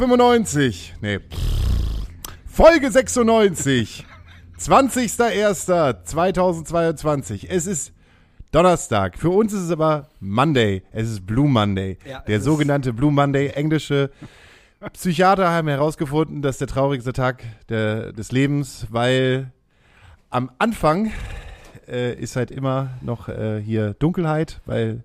Folge 95. Nee. Folge 96. 20.01.2022. Es ist Donnerstag. Für uns ist es aber Monday. Es ist Blue Monday. Ja, der sogenannte Blue Monday. Englische Psychiater haben herausgefunden, dass der traurigste Tag der, des Lebens, weil am Anfang äh, ist halt immer noch äh, hier Dunkelheit, weil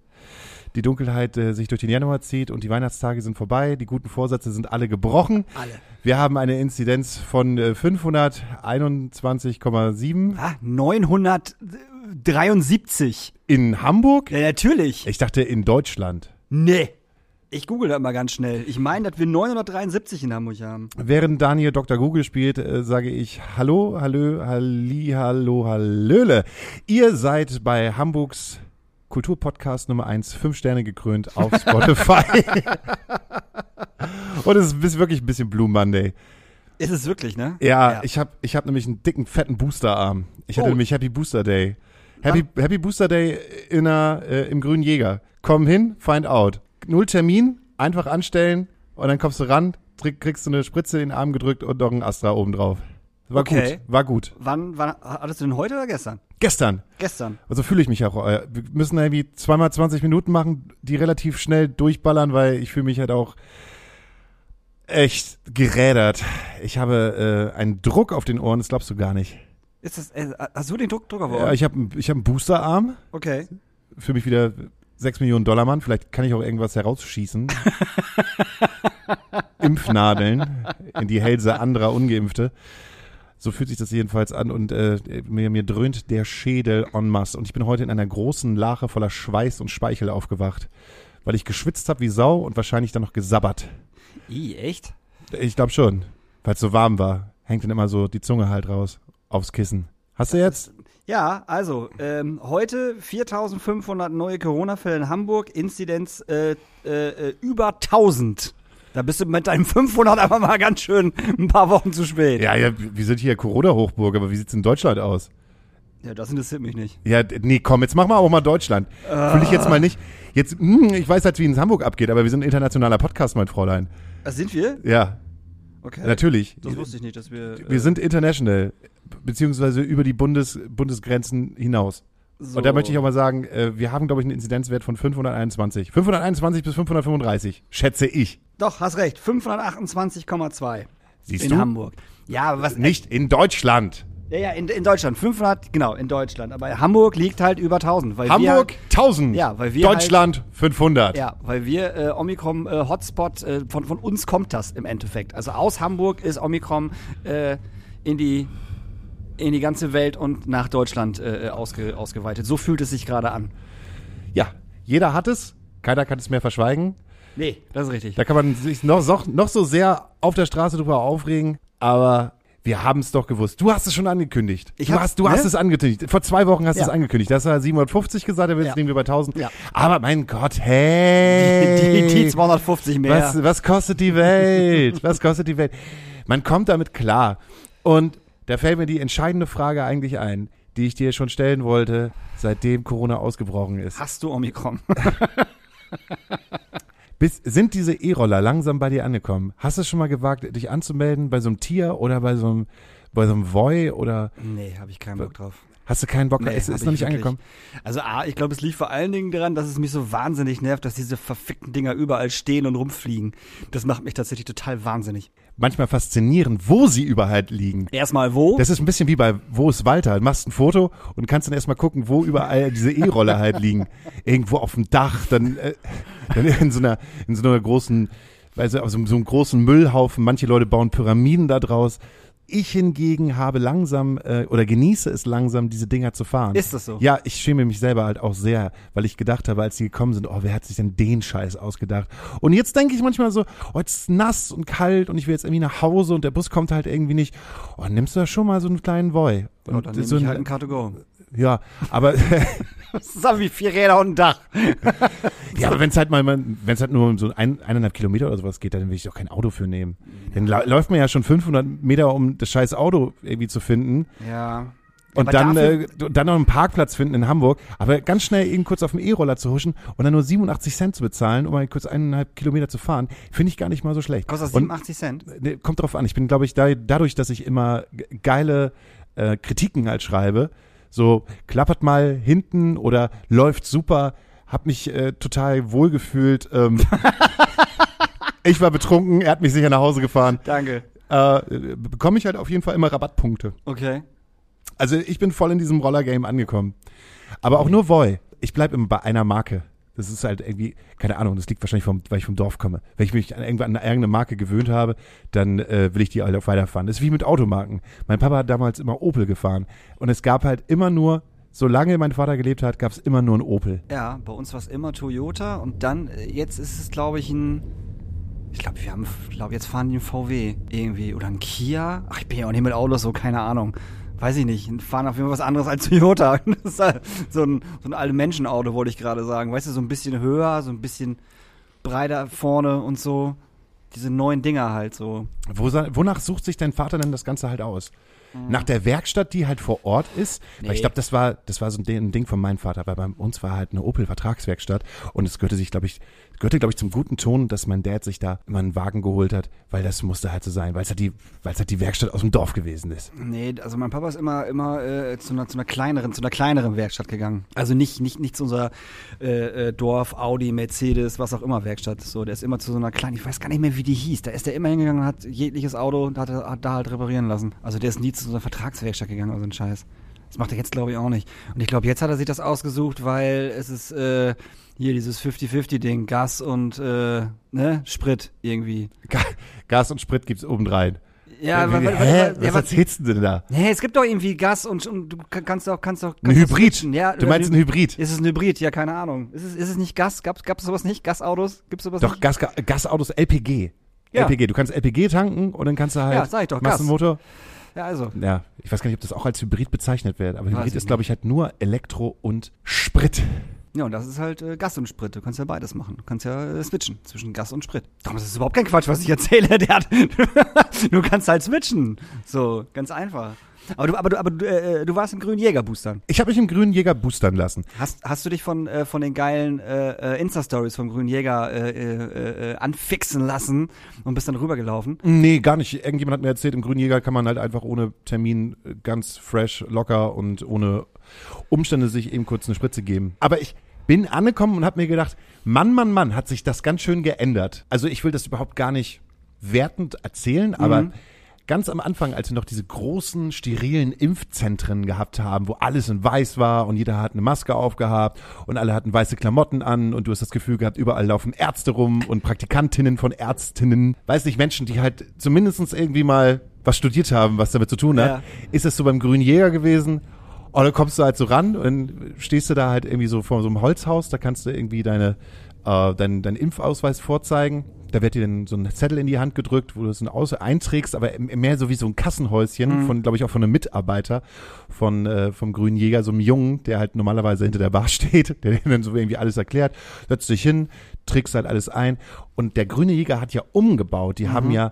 die Dunkelheit äh, sich durch den Januar zieht und die Weihnachtstage sind vorbei. Die guten Vorsätze sind alle gebrochen. Alle. Wir haben eine Inzidenz von äh, 521,7 Ah, 973. in Hamburg. Ja, natürlich. Ich dachte in Deutschland. Nee. Ich google das mal ganz schnell. Ich meine, dass wir 973 in Hamburg haben. Während Daniel Dr. Google spielt, äh, sage ich Hallo, Hallo, Halli, Hallo, Hallöle. Ihr seid bei Hamburgs Kulturpodcast Nummer 1, fünf Sterne gekrönt auf Spotify. Und es ist wirklich ein bisschen Blue Monday. Ist es wirklich, ne? Ja, ich habe ich hab nämlich einen dicken, fetten Boosterarm. Ich hatte Oh. nämlich Happy Booster Day. Happy, Happy Booster Day in einer, äh, im Grünen Jäger. Komm hin, find out. Null Termin, einfach anstellen und dann kommst du ran, kriegst du eine Spritze in den Arm gedrückt und noch ein Astra oben drauf. War Okay. gut, war gut. Wann, wann, hattest du denn heute oder gestern? Gestern, Gestern. also fühle ich mich auch. äh, Wir müssen irgendwie zweimal 20 Minuten machen, die relativ schnell durchballern, weil ich fühle mich halt auch echt gerädert. Ich habe äh, einen Druck auf den Ohren, das glaubst du gar nicht. Ist das, äh, hast du den Druck, Drucker Ja, ich habe ich hab einen Boosterarm, Okay. für mich wieder 6 Millionen Dollar Mann. Vielleicht kann ich auch irgendwas herausschießen. Impfnadeln in die Hälse anderer Ungeimpfte. So fühlt sich das jedenfalls an und äh, mir, mir dröhnt der Schädel en masse. Und ich bin heute in einer großen Lache voller Schweiß und Speichel aufgewacht, weil ich geschwitzt habe wie Sau und wahrscheinlich dann noch gesabbert. I, echt? Ich glaube schon, weil es so warm war. Hängt dann immer so die Zunge halt raus aufs Kissen. Hast du jetzt? Ja, also, ähm, heute 4500 neue Corona-Fälle in Hamburg, Inzidenz äh, äh, äh, über 1000. Da bist du mit deinem 500 aber mal ganz schön ein paar Wochen zu spät. Ja, ja, wir sind hier Corona-Hochburg, aber wie sieht's in Deutschland aus? Ja, das interessiert mich nicht. Ja, nee, komm, jetzt machen wir auch mal Deutschland. Fühl ich jetzt mal nicht. Jetzt, hm, ich weiß halt, wie es in Hamburg abgeht, aber wir sind ein internationaler Podcast, mein Fräulein. Ah, sind wir? Ja, Okay. natürlich. Das wusste ich nicht, dass wir. Wir sind international, beziehungsweise über die Bundes, Bundesgrenzen hinaus. So. Und da möchte ich auch mal sagen, äh, wir haben, glaube ich, einen Inzidenzwert von 521. 521 bis 535, schätze ich. Doch, hast recht. 528,2 Siehst in du? Hamburg. Ja, aber was. Nicht in Deutschland. Ja, ja, in, in Deutschland. 500, genau, in Deutschland. Aber Hamburg liegt halt über 1000. Weil Hamburg Wir, 1000. Ja, weil wir halt- Deutschland 500. ja, weil wir äh, Omikron äh, Hotspot, äh, von, von uns kommt das im Endeffekt. Also aus Hamburg ist Omikron äh, in die in die ganze Welt und nach Deutschland äh, ausge, ausgeweitet. So fühlt es sich gerade an. ja, jeder hat es. Keiner kann es mehr verschweigen. Nee, das ist richtig. Da kann man sich noch, so- noch so sehr auf der Straße drüber aufregen, aber wir haben es doch gewusst. Du hast es schon angekündigt. Ich du hab- hast, du ne? hast es angekündigt. Vor zwei Wochen hast du Ja. es angekündigt. Das war 750 gesagt, aber jetzt Ja. liegen wir bei 1000. Ja. Aber mein Gott, hey. die, die 250 mehr. was, was kostet die Welt? was kostet die Welt? Man kommt damit klar. Und da fällt mir die entscheidende Frage eigentlich ein, die ich dir schon stellen wollte, seitdem Corona ausgebrochen ist. Hast du Omikron? Bis, sind diese E-Roller langsam bei dir angekommen? Hast du es schon mal gewagt, dich anzumelden bei so einem Tier oder bei so einem, bei so einem Voi oder nee, habe ich keinen Bock drauf. hast du keinen Bock? Nee, es ist noch nicht wirklich. angekommen. Also A, ich glaube, es liegt vor allen Dingen daran, dass es mich so wahnsinnig nervt, dass diese verfickten Dinger überall stehen und rumfliegen. Das macht mich tatsächlich total wahnsinnig. Manchmal faszinierend, wo sie überall liegen. Erstmal wo? Das ist ein bisschen wie bei Wo ist Walter? Du machst ein Foto und kannst dann erstmal gucken, wo überall diese E-Roller halt liegen. Irgendwo auf dem Dach, dann, äh, dann in so einer, in so einer großen, weißt du, auf so, so einem großen Müllhaufen. Manche Leute bauen Pyramiden da draus. Ich hingegen habe langsam äh, oder genieße es langsam, diese Dinger zu fahren. Ist das so? Ja, ich schäme mich selber halt auch sehr, weil ich gedacht habe, als die gekommen sind, oh, wer hat sich denn den Scheiß ausgedacht? Und jetzt denke ich manchmal so, oh, jetzt ist nass und kalt und ich will jetzt irgendwie nach Hause und der Bus kommt halt irgendwie nicht. Oh, nimmst du da schon mal so einen kleinen Boy? Ja, dann so ich ein- halt ein Car2Go. ja, aber Das ist wie vier Räder und ein Dach. ja, aber wenn es halt mal, wenn es halt nur um so ein, eineinhalb Kilometer oder sowas geht, dann will ich doch kein Auto für nehmen. Dann läuft man ja schon 500 Meter, um das scheiß Auto irgendwie zu finden. Ja. Und aber dann, äh, dann noch einen Parkplatz finden in Hamburg, aber ganz schnell eben kurz auf dem E-Roller zu huschen und dann nur 87 Cent zu bezahlen, um mal kurz eineinhalb Kilometer zu fahren, finde ich gar nicht mal so schlecht. Kostet das Und 87 Cent? Nee, kommt drauf an. Ich bin, glaube ich, da, dadurch, dass ich immer ge- geile äh, Kritiken halt schreibe, so klappert mal hinten oder läuft super, hab mich äh, total wohlgefühlt. Ähm, ich war betrunken, er hat mich sicher nach Hause gefahren. Danke. Äh, bekomme ich halt auf jeden Fall immer Rabattpunkte. Okay. Also ich bin voll in diesem Roller-Game angekommen. Aber auch nur Voi. Ich bleib immer bei einer Marke. Das ist halt irgendwie, keine Ahnung, das liegt wahrscheinlich vom, weil ich vom Dorf komme. Wenn ich mich an irgendwann an irgendeine Marke gewöhnt habe, dann äh, will ich die halt auch weiterfahren. Das ist wie mit Automarken. Mein Papa hat damals immer Opel gefahren. Und es gab halt immer nur, solange mein Vater gelebt hat, gab es immer nur ein Opel. Ja, bei uns war es immer Toyota und dann, äh, jetzt ist es, glaube ich, ein. Ich glaube, wir haben, glaube, jetzt fahren die einen VW irgendwie oder ein Kia. Ach, ich bin ja auch nicht mit Autos so, keine Ahnung. Weiß ich nicht. Fahren auf jeden Fall was anderes als Toyota. Das ist halt so ein, so ein alte Menschenauto, wollte ich gerade sagen. Weißt du, so ein bisschen höher, so ein bisschen breiter vorne und so. Diese neuen Dinger halt so. Wo, wonach sucht sich dein Vater denn das Ganze halt aus? Nach der Werkstatt, die halt vor Ort ist. Weil Nee. ich glaube, das war, das war so ein Ding, ein Ding von meinem Vater, weil bei uns war halt eine Opel-Vertragswerkstatt und es gehörte sich, glaube ich, gehörte, glaube ich, zum guten Ton, dass mein Dad sich da immer einen Wagen geholt hat, weil das musste halt so sein, weil es halt die, weil es halt die Werkstatt aus dem Dorf gewesen ist. Nee, also mein Papa ist immer, immer äh, zu, einer, zu einer kleineren, zu einer kleineren Werkstatt gegangen. Also nicht, nicht, nicht zu unserer äh, äh, Dorf, Audi, Mercedes, was auch immer Werkstatt. So, der ist immer zu so einer kleinen, ich weiß gar nicht mehr, wie die hieß. Da ist der immer hingegangen und hat jegliches Auto hat, hat da halt reparieren lassen. Also der ist nie zu so einer Vertragswerkstatt gegangen oder so ein Scheiß. Das macht er jetzt, glaube ich, auch nicht. Und ich glaube, jetzt hat er sich das ausgesucht, weil es ist äh, hier dieses 50-50-Ding, Gas und äh, ne, Sprit irgendwie. Ga- Gas und Sprit gibt's obendrein. Ja, Hä? weil- weil- Was was- erzählst du denn da? Nee, es gibt doch irgendwie Gas und, und du kann- kannst doch, kannst doch. Ein Kannst doch Hybrid. Ja, du meinst ein Hy- Hybrid? Ist es ein Hybrid? Ja, keine Ahnung. Ist es, ist es nicht Gas? Gab es sowas nicht? Gasautos? Gibt es sowas Doch, nicht? Gas, Gasautos LPG. Ja. LPG. Du kannst LPG tanken und dann kannst du halt Ja, sag ich doch, Gas. Massenmotor. Ja, also. Ja, ich weiß gar nicht, ob das auch als Hybrid bezeichnet wird, aber Hybrid ist, glaube ich, halt nur Elektro und Sprit. Ja, und das ist halt äh, Gas und Sprit. Du kannst ja beides machen. Du kannst ja äh, switchen zwischen Gas und Sprit. Darum ist es überhaupt kein Quatsch, was ich erzähle. Der hat, du kannst halt switchen. So, ganz einfach. Aber du, aber du, aber du, äh, du warst im grünen Jägerboostern. Ich habe mich im grünen Jäger boostern lassen. Hast, hast du dich von, äh, von den geilen äh, äh, Insta-Stories vom grünen Jäger äh, äh, äh, anfixen lassen und bist dann rübergelaufen? Nee, gar nicht. Irgendjemand hat mir erzählt, im grünen Jäger kann man halt einfach ohne Termin äh, ganz fresh, locker und ohne Umstände sich eben kurz eine Spritze geben. Aber ich bin angekommen und habe mir gedacht, Mann, Mann, Mann, hat sich das ganz schön geändert. Also ich will das überhaupt gar nicht wertend erzählen, aber Mhm. ganz am Anfang, als wir noch diese großen, sterilen Impfzentren gehabt haben, wo alles in weiß war und jeder hat eine Maske aufgehabt und alle hatten weiße Klamotten an und du hast das Gefühl gehabt, überall laufen Ärzte rum und Praktikantinnen von Ärztinnen. Weiß nicht, Menschen, die halt zumindestens irgendwie mal was studiert haben, was damit zu tun hat. Ja. Ist das so beim Grünen Jäger gewesen? Und dann kommst du halt so ran und stehst du da halt irgendwie so vor so einem Holzhaus, da kannst du irgendwie deine, äh, deinen dein Impfausweis vorzeigen. Da wird dir dann so ein Zettel in die Hand gedrückt, wo du es aus einträgst, aber mehr so wie so ein Kassenhäuschen von, glaube ich, auch von einem Mitarbeiter von äh, vom Grünen Jäger, so einem Jungen, der halt normalerweise hinter der Bar steht, der dir dann so irgendwie alles erklärt, setzt dich hin, trägst halt alles ein. Und der Grüne Jäger hat ja umgebaut. Die haben ja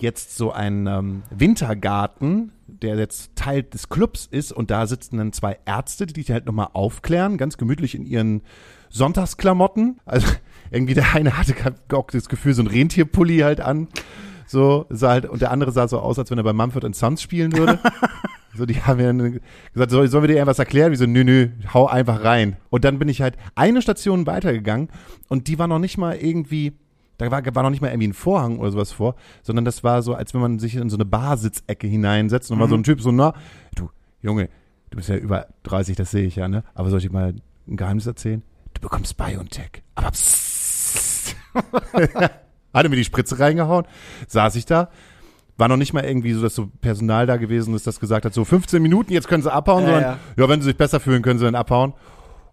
jetzt so einen ähm, Wintergarten, der jetzt Teil des Clubs ist und da sitzen dann zwei Ärzte, die dich halt nochmal aufklären, ganz gemütlich in ihren Sonntagsklamotten. Also irgendwie der eine hatte auch das Gefühl, so ein Rentierpulli halt an. So, sah halt, und der andere sah so aus, als wenn er bei Mumford Sons spielen würde. So, die haben mir dann gesagt, soll, sollen wir dir irgendwas erklären? Wie so, nö, nö, hau einfach rein. Und dann bin ich halt eine Station weitergegangen und die war noch nicht mal irgendwie, da war, war noch nicht mal irgendwie ein Vorhang oder sowas vor, sondern das war so, als wenn man sich in so eine Barsitzecke hineinsetzt und war so ein Typ so, na, du, Junge, du bist ja über 30, das sehe ich ja, ne? Aber soll ich dir mal ein Geheimnis erzählen? Du bekommst BioNTech. Aber psst. Hatte mir die Spritze reingehauen, saß ich da, war noch nicht mal irgendwie so, dass so Personal da gewesen ist, das gesagt hat, so 15 Minuten, jetzt können sie abhauen, Ja, sondern ja. ja, wenn sie sich besser fühlen, können sie dann abhauen.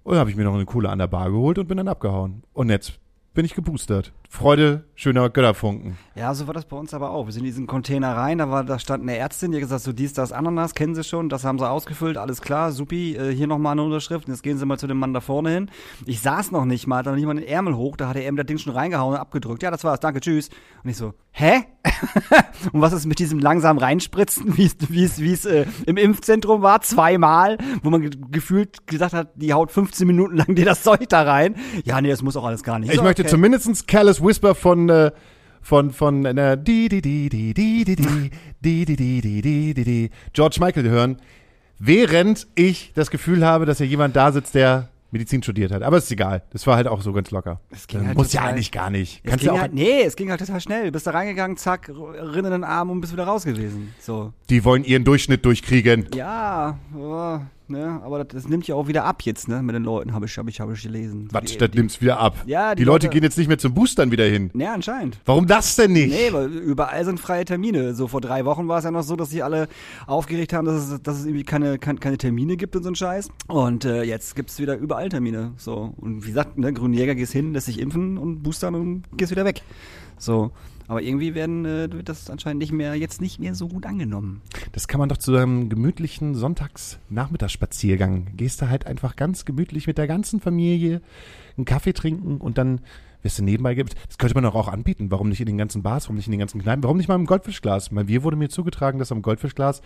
Und dann habe ich mir noch eine Coole an der Bar geholt und bin dann abgehauen. Und jetzt bin ich geboostert. Freude, schöner Götterfunken. Ja, so war das bei uns aber auch. Wir sind in diesen Container rein, da war, da stand eine Ärztin, die hat gesagt, so dies, das, Ananas, kennen Sie schon, das haben Sie ausgefüllt, alles klar, supi, äh, hier nochmal eine Unterschrift, und jetzt gehen Sie mal zu dem Mann da vorne hin. Ich saß noch nicht mal, da noch nicht mal den Ärmel hoch, da hat er eben das Ding schon reingehauen und abgedrückt. Ja, das war's, danke, tschüss. Und ich so, hä? und was ist mit diesem langsam reinspritzen, wie es, äh, im Impfzentrum war, zweimal, wo man ge gefühlt gesagt hat, die haut 15 Minuten lang dir das Zeug da rein. Ja, nee, das muss auch alles gar nicht. Ich So, möchte okay. zumindest Careless Whisper von äh, von von einer di di di di di di di di di di di di di di George Michael hören, während ich das Gefühl habe, dass hier jemand da sitzt, der Medizin studiert hat. Aber ist egal. Das war halt auch so ganz locker. Es ging Äh, halt Muss ja eigentlich gar nicht. Es Kannst ging ja auch, halt, nee, es ging halt total schnell. Bist da reingegangen, zack, rinn in den Arm und bist wieder raus gewesen. So. die wollen ihren Durchschnitt durchkriegen. Ja, ja, ne, aber das, das nimmt ja auch wieder ab jetzt, ne, mit den Leuten, habe ich, hab ich, hab ich gelesen. Die- das die- nimmt's wieder ab. Ja, die, die Leute Leute- gehen jetzt nicht mehr zum Boostern wieder hin. Ja, anscheinend. Warum das denn nicht? Nee, weil überall sind freie Termine. So vor drei Wochen war es ja noch so, dass sie alle aufgeregt haben, dass es, dass es irgendwie keine, keine, keine Termine gibt und so ein Scheiß. Und äh, jetzt gibt's wieder überall Termine. So. Und wie gesagt, ne, Grünjäger gehst hin, lässt dich impfen und boostern und gehst wieder weg. So. Aber irgendwie werden äh, wird das anscheinend nicht mehr, jetzt nicht mehr so gut angenommen. Das kann man doch zu einem gemütlichen Sonntags-Nachmittagsspaziergang. Gehst du halt einfach ganz gemütlich mit der ganzen Familie einen Kaffee trinken und dann wirst du nebenbei gibt. Das könnte man doch auch anbieten. Warum nicht in den ganzen Bars, warum nicht in den ganzen Kneipen, warum nicht mal im Goldfischglas? Bei mir wurde mir zugetragen, dass am Goldfischglas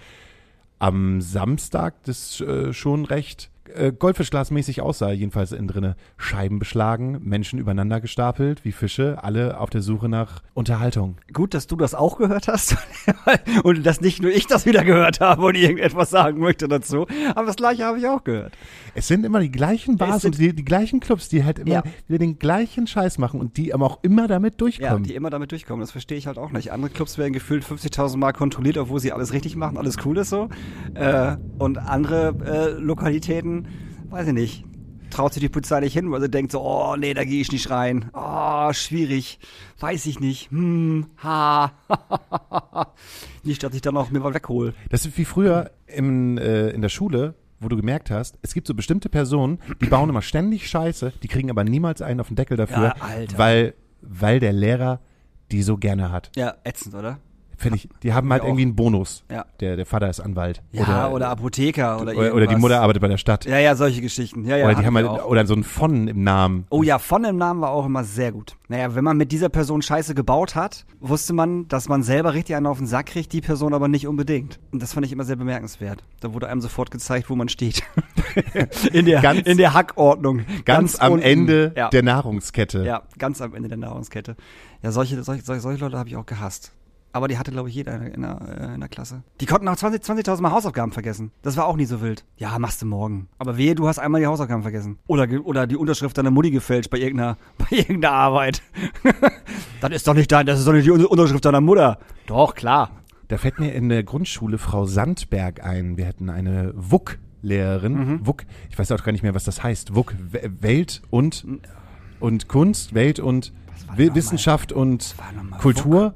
am Samstag das äh, schon recht äh, Goldfischglasmäßig aussah, jedenfalls innen drinne. Scheiben beschlagen, Menschen übereinander gestapelt, wie Fische, alle auf der Suche nach Unterhaltung. Gut, dass du das auch gehört hast und dass nicht nur ich das wieder gehört habe und irgendetwas sagen möchte dazu. Aber das gleiche habe ich auch gehört. Es sind immer die gleichen Bars und die, die gleichen Clubs, die halt immer Ja. den gleichen Scheiß machen und die aber auch immer damit Ja, durchkommen. die immer damit durchkommen. Das verstehe ich halt auch nicht. Andere Clubs werden gefühlt 50.000 Mal kontrolliert, obwohl sie alles richtig machen, alles cool ist so. Äh, und andere äh, Lokalitäten, weiß ich nicht, traut sich die Polizei nicht hin, weil sie denkt so, oh nee, da gehe ich nicht rein. Oh, schwierig. Weiß ich nicht. Hm, ha. nicht, dass ich dann auch mir was weghole. das ist wie früher im, äh, in der Schule, wo du gemerkt hast, es gibt so bestimmte Personen, die bauen immer ständig Scheiße, die kriegen aber niemals einen auf den Deckel dafür, Ja, weil, weil der Lehrer die so gerne hat. Ja, ätzend, oder? Finde ich, die haben halt irgendwie einen Bonus. Ja. Der, der Vater ist Anwalt. Ja, oder, Apotheker oder oder, oder die. Mutter arbeitet bei der Stadt. Ja, ja, solche Geschichten. Ja, ja, oder die haben halt, auch. oder so ein von im Namen. Oh ja, von dem Namen war auch immer sehr gut. Naja, wenn man mit dieser Person Scheiße gebaut hat, wusste man, dass man selber richtig einen auf den Sack kriegt, die Person aber nicht unbedingt. Und das fand ich immer sehr bemerkenswert. Da wurde einem sofort gezeigt, wo man steht. in, der, Ganz- in der Hackordnung. Ganz, am unten. Ende ja. der Nahrungskette. Ja, ganz am Ende der Nahrungskette. Ja, solche, solche, solche Leute habe ich auch gehasst. Aber die hatte, glaube ich, jeder in der, äh, in der Klasse. Die konnten auch 20 20.000 Mal Hausaufgaben vergessen. Das war auch nie so wild. Ja, machst du morgen. Aber wehe, du hast einmal die Hausaufgaben vergessen. Oder, oder die Unterschrift deiner Mutti gefälscht bei irgendeiner, bei irgendeiner Arbeit. das ist doch nicht dein, das ist doch nicht die Un- Unterschrift deiner Mutter. Doch, klar. Da fällt mir in der Grundschule Frau Sandberg ein. Wir hatten eine WUK-Lehrerin. Mhm. WUK, ich weiß auch gar nicht mehr, was das heißt. WUK, Welt und, und Kunst, Welt und Wissenschaft und Kultur.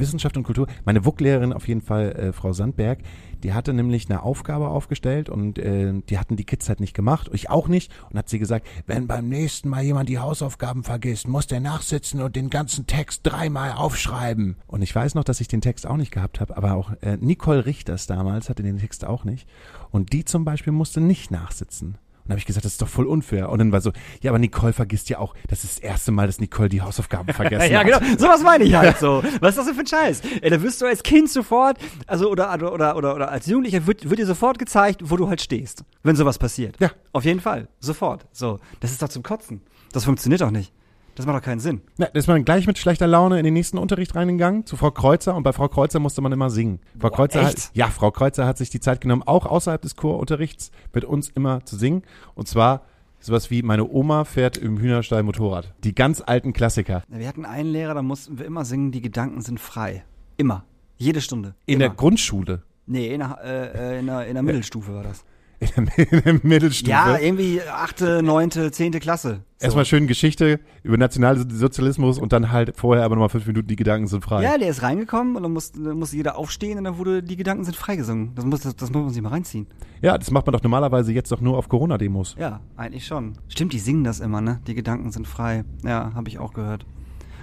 Wissenschaft und Kultur. Meine WUK-Lehrerin auf jeden Fall, äh, Frau Sandberg, die hatte nämlich eine Aufgabe aufgestellt und äh, die hatten die Kids halt nicht gemacht, ich auch nicht. Und hat sie gesagt, wenn beim nächsten Mal jemand die Hausaufgaben vergisst, muss der nachsitzen und den ganzen Text dreimal aufschreiben. Und ich weiß noch, dass ich den Text auch nicht gehabt habe, aber auch äh, Nicole Richters damals hatte den Text auch nicht. Und die zum Beispiel musste nicht nachsitzen. Dann habe ich gesagt, das ist doch voll unfair. Und dann war so, ja, aber Nicole vergisst ja auch, das ist das erste Mal, dass Nicole die Hausaufgaben vergessen ja, hat. genau. Sowas meine ich halt so. Was ist das denn für ein Scheiß? Ey, da wirst du als Kind sofort, also oder oder oder oder, oder als Jugendlicher wird, wird dir sofort gezeigt, wo du halt stehst, wenn sowas passiert. Ja. Auf jeden Fall, sofort. So, das ist doch zum Kotzen. Das funktioniert doch nicht. Das macht doch keinen Sinn. Na, da ist man gleich mit schlechter Laune in den nächsten Unterricht reingegangen zu Frau Kreuzer und bei Frau Kreuzer musste man immer singen. Frau Boah, Kreuzer echt? hat, ja, Frau Kreuzer hat sich die Zeit genommen, auch außerhalb des Chorunterrichts mit uns immer zu singen. Und zwar sowas wie meine Oma fährt im Hühnerstall Motorrad. Die ganz alten Klassiker. Wir hatten einen Lehrer, da mussten wir immer singen, die Gedanken sind frei. Immer. Jede Stunde. In immer. der Grundschule. Nee, in der, äh, äh, in der, in der Mittelstufe war das. In der, in der Mittelstufe. Ja, irgendwie achte, neunte, zehnte Klasse. So. Erstmal schön Geschichte über Nationalsozialismus und dann halt vorher aber nochmal fünf Minuten, die Gedanken sind frei. Ja, der ist reingekommen und dann musste, musste jeder aufstehen und dann wurde die Gedanken sind freigesungen. Das muss, das, das muss man sich mal reinziehen. Ja, das macht man doch normalerweise jetzt doch nur auf Corona-Demos. Ja, eigentlich schon. Stimmt, die singen das immer, ne? Die Gedanken sind frei. Ja, habe ich auch gehört.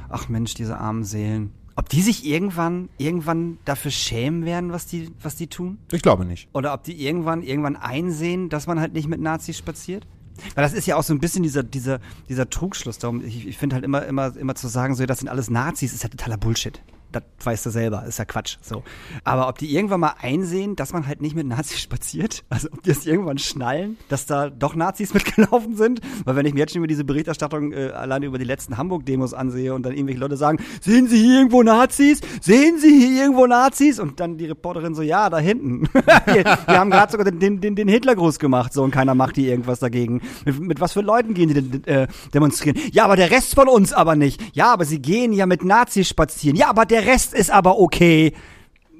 Ach Mensch, diese armen Seelen. Ob die sich irgendwann, irgendwann dafür schämen werden, was die, was die tun? Ich glaube nicht. Oder ob die irgendwann, irgendwann einsehen, dass man halt nicht mit Nazis spaziert? Weil das ist ja auch so ein bisschen dieser, dieser, dieser Trugschluss. Darum, ich, ich finde halt immer, immer, immer zu sagen, so, das sind alles Nazis, ist ja totaler Bullshit. Das weißt du selber, ist ja Quatsch. So. Aber ob die irgendwann mal einsehen, dass man halt nicht mit Nazis spaziert, also ob die es irgendwann schnallen, dass da doch Nazis mitgelaufen sind, weil wenn ich mir jetzt schon über diese Berichterstattung äh, alleine über die letzten Hamburg-Demos ansehe und dann irgendwelche Leute sagen, sehen Sie hier irgendwo Nazis? Sehen Sie hier irgendwo Nazis? Und dann die Reporterin so, ja, da hinten. wir, wir haben gerade sogar den, den, den Hitlergruß gemacht, so und keiner macht hier irgendwas dagegen. Mit, mit was für Leuten gehen die denn, äh, demonstrieren? Ja, aber der Rest von uns aber nicht. Ja, aber sie gehen ja mit Nazis spazieren. Ja, aber der Rest ist aber okay.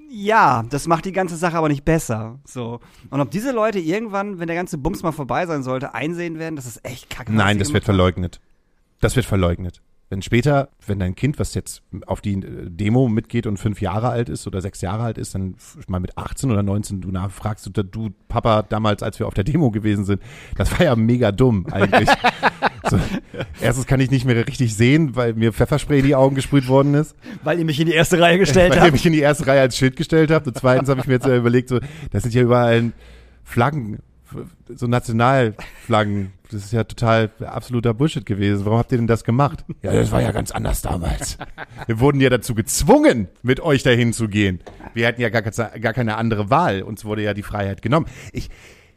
Ja, das macht die ganze Sache aber nicht besser. So. Und ob diese Leute irgendwann, wenn der ganze Bums mal vorbei sein sollte, einsehen werden, das ist echt kacke. Nein, das wird verleugnet. Das wird verleugnet. Wenn später, wenn dein Kind, was jetzt auf die äh, Demo mitgeht und fünf Jahre alt ist oder sechs Jahre alt ist, dann mal mit 18 oder 19 du nachfragst, du, du Papa, damals, als wir auf der Demo gewesen sind, das war ja mega dumm eigentlich. so, erstens kann ich nicht mehr richtig sehen, weil mir Pfefferspray in die Augen gesprüht worden ist. Weil ihr mich in die erste Reihe gestellt weil ihr habt. mich in die erste Reihe als Schild gestellt habt. Und zweitens habe ich mir jetzt überlegt, so, das sind ja überall Flaggen, so Nationalflaggen. Das ist ja total absoluter Bullshit gewesen. Warum habt ihr denn das gemacht? Ja, das war ja ganz anders damals. Wir wurden ja dazu gezwungen, mit euch dahin zu gehen. Wir hatten ja gar, keine- gar keine andere Wahl. Uns wurde ja die Freiheit genommen. Ich,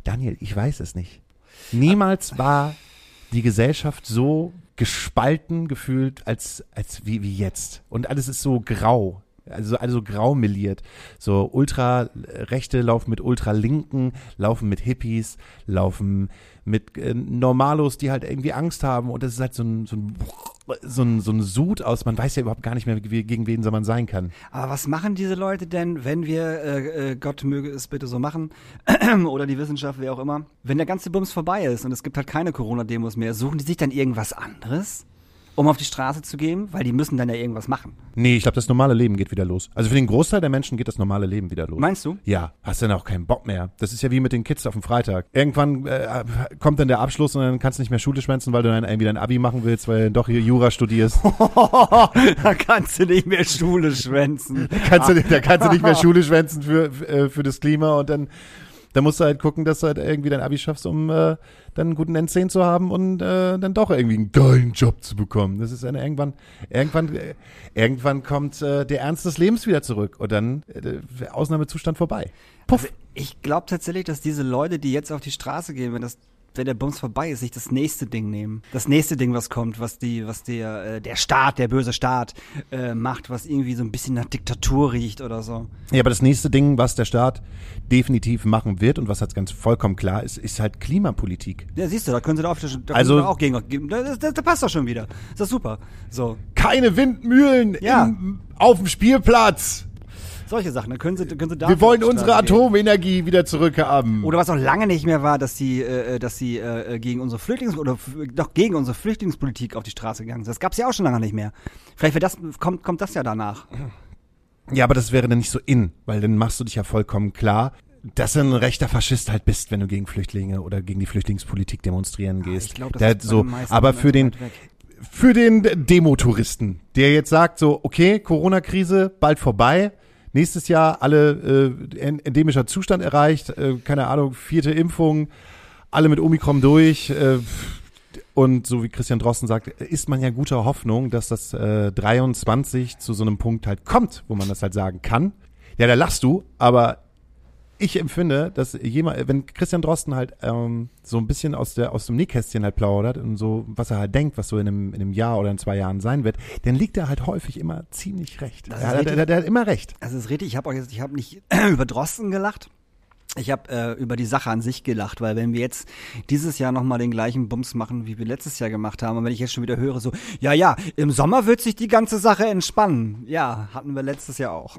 Daniel, ich weiß es nicht. Niemals war die Gesellschaft so gespalten gefühlt als, als wie, wie jetzt. Und alles ist so grau. Also, also graumeliert. So Ultra-Rechte laufen mit Ultralinken, laufen mit Hippies, laufen mit äh, Normalos, die halt irgendwie Angst haben. Und das ist halt so ein, so ein, so ein, so ein Sud aus, man weiß ja überhaupt gar nicht mehr, gegen wen man sein kann. Aber was machen diese Leute denn, wenn wir, äh, äh, Gott möge es bitte so machen, oder die Wissenschaft, wer auch immer, wenn der ganze Bums vorbei ist und es gibt halt keine Corona-Demos mehr, suchen die sich dann irgendwas anderes, um auf die Straße zu gehen? Weil die müssen dann ja irgendwas machen. Nee, ich glaube, das normale Leben geht wieder los. Also für den Großteil der Menschen geht das normale Leben wieder los. Meinst du? Ja, hast dann auch keinen Bock mehr. Das ist ja wie mit den Kids auf dem Freitag. Irgendwann äh, kommt dann der Abschluss und dann kannst du nicht mehr Schule schwänzen, weil du dann irgendwie dein Abi machen willst, weil du doch hier Jura studierst. da kannst du nicht mehr Schule schwänzen. kannst du, da kannst du nicht mehr Schule schwänzen für, für, äh, für das Klima und dann, dann musst du halt gucken, dass du halt irgendwie dein Abi schaffst, um äh, dann einen guten N10 zu haben und äh, dann doch irgendwie einen geilen Job zu bekommen. Das ist dann irgendwann, irgendwann, äh, irgendwann kommt äh, der Ernst des Lebens wieder zurück und dann äh, Ausnahmezustand vorbei. Also ich glaube tatsächlich, dass diese Leute, die jetzt auf die Straße gehen, wenn das wenn der Bums vorbei ist, sich das nächste Ding nehmen. Das nächste Ding, was kommt, was die, was der, äh, der Staat, der böse Staat äh, macht, was irgendwie so ein bisschen nach Diktatur riecht oder so. Ja, aber das nächste Ding, was der Staat definitiv machen wird und was halt ganz vollkommen klar ist, ist halt Klimapolitik. Ja, siehst du, da können sie da, auf, da Also- können sie da auch gegen. Das, das, das passt doch schon wieder. Ist das super. So, Keine Windmühlen Ja. im, auf dem Spielplatz. Solche Sachen. Dann können sie, können sie da. Wir wollen unsere gehen. Atomenergie wieder zurückhaben. Oder was auch lange nicht mehr war, dass sie, äh, dass sie äh, gegen unsere Flüchtlings oder doch gegen unsere Flüchtlingspolitik auf die Straße gegangen sind. Das gab's ja auch schon lange nicht mehr. Vielleicht wird das, kommt, kommt das ja danach. Ja, aber das wäre dann nicht so in, weil dann machst du dich ja vollkommen klar, dass du ein rechter Faschist halt bist, wenn du gegen Flüchtlinge oder gegen die Flüchtlingspolitik demonstrieren gehst. ich glaub, das Der ist so, aber für den, für den Demotouristen, der jetzt sagt so, okay, Corona-Krise bald vorbei, nächstes Jahr alle äh, en- endemischer Zustand erreicht, äh, keine Ahnung, vierte Impfung, alle mit Omikron durch äh, und so wie Christian Drosten sagt, ist man ja guter Hoffnung, dass das äh, 23 zu so einem Punkt halt kommt, wo man das halt sagen kann. Ja, da lachst du, aber ich empfinde, dass jemand, wenn Christian Drosten halt ähm, so ein bisschen aus der aus dem Nähkästchen halt plaudert und so, was er halt denkt, was so in einem, in einem Jahr oder in zwei Jahren sein wird, dann liegt er halt häufig immer ziemlich recht. Das Er hat, er, er hat immer recht. Also es ist richtig, ich habe auch jetzt, ich habe nicht über Drosten gelacht. Ich habe äh, über die Sache an sich gelacht, weil wenn wir jetzt dieses Jahr nochmal den gleichen Bums machen, wie wir letztes Jahr gemacht haben, und wenn ich jetzt schon wieder höre, so, ja, ja, im Sommer wird sich die ganze Sache entspannen. Ja, hatten wir letztes Jahr auch.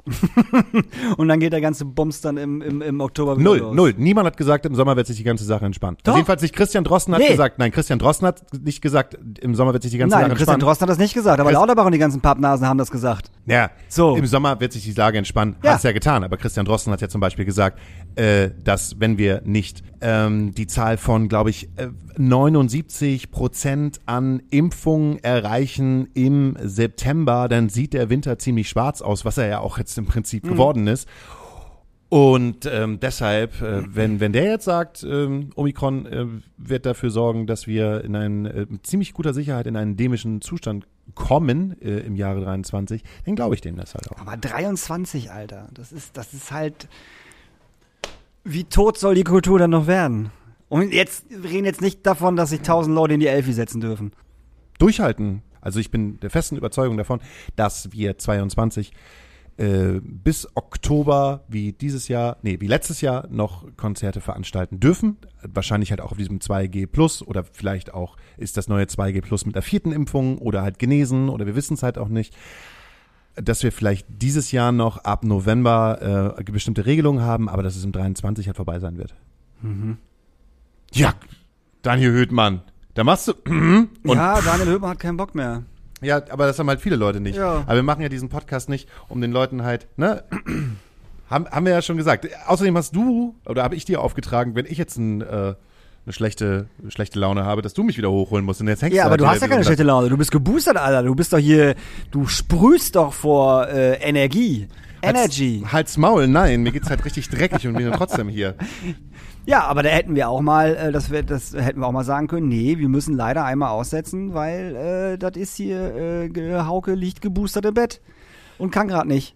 und dann geht der ganze Bums dann im, im, im Oktober wieder Null, los. null. Niemand hat gesagt, im Sommer wird sich die ganze Sache entspannen. Doch. Also jedenfalls nicht Christian Drosten hat Nee. gesagt, nein, Christian Drosten hat nicht gesagt, im Sommer wird sich die ganze Nein, Sache Christian entspannen. Drosten hat das nicht gesagt, aber Chris- Lauterbach und die ganzen Pappnasen haben das gesagt. Ja, So. im Sommer wird sich die Lage entspannen. Ja. Hat es ja getan. Aber Christian Drosten hat ja zum Beispiel gesagt, äh, dass wenn wir nicht ähm, die Zahl von, glaube ich, äh, 79 Prozent an Impfungen erreichen im September, dann sieht der Winter ziemlich schwarz aus, was er ja auch jetzt im Prinzip geworden ist. Und ähm, deshalb, äh, wenn, wenn der jetzt sagt, ähm, Omikron äh, wird dafür sorgen, dass wir in einen äh, mit ziemlich guter Sicherheit in einen endemischen Zustand kommen äh, im Jahre 23, dann glaube ich dem das halt auch. Aber 23, Alter, das ist, das ist halt. Wie tot soll die Kultur dann noch werden? Und jetzt, wir reden jetzt nicht davon, dass sich tausend Leute in die Elfi setzen dürfen. Durchhalten. Also ich bin der festen Überzeugung davon, dass wir 22 äh, bis Oktober wie dieses Jahr, nee, wie letztes Jahr noch Konzerte veranstalten dürfen. Wahrscheinlich halt auch auf diesem 2G Plus oder vielleicht auch ist das neue 2G Plus mit der vierten Impfung oder halt genesen oder wir wissen es halt auch nicht. Dass wir vielleicht dieses Jahr noch ab November äh, bestimmte Regelungen haben, aber dass es im 23 halt vorbei sein wird. Ja, Daniel Höhtmann, da machst du und ja, Daniel Höber hat keinen Bock mehr. Ja, aber das haben halt viele Leute nicht. Ja. Aber wir machen ja diesen Podcast nicht, um den Leuten halt, ne? haben, haben wir ja schon gesagt. Außerdem hast du, oder habe ich dir aufgetragen, wenn ich jetzt ein, äh, eine schlechte, schlechte Laune habe, dass du mich wieder hochholen musst. Und jetzt hängst Ja, aber halt du hast ja keine schlechte Laune. Du bist geboostert, Alter. Du bist doch hier, du sprühst doch vor äh, Energie. Halt's- Energy. Halt's Maul, nein, mir geht's halt richtig dreckig und bin trotzdem hier. Ja, aber da hätten wir auch mal, äh, das, wär, das hätten wir auch mal sagen können, nee, wir müssen leider einmal aussetzen, weil äh, das ist hier, äh, Hauke liegt geboostert im Bett und kann gerade nicht.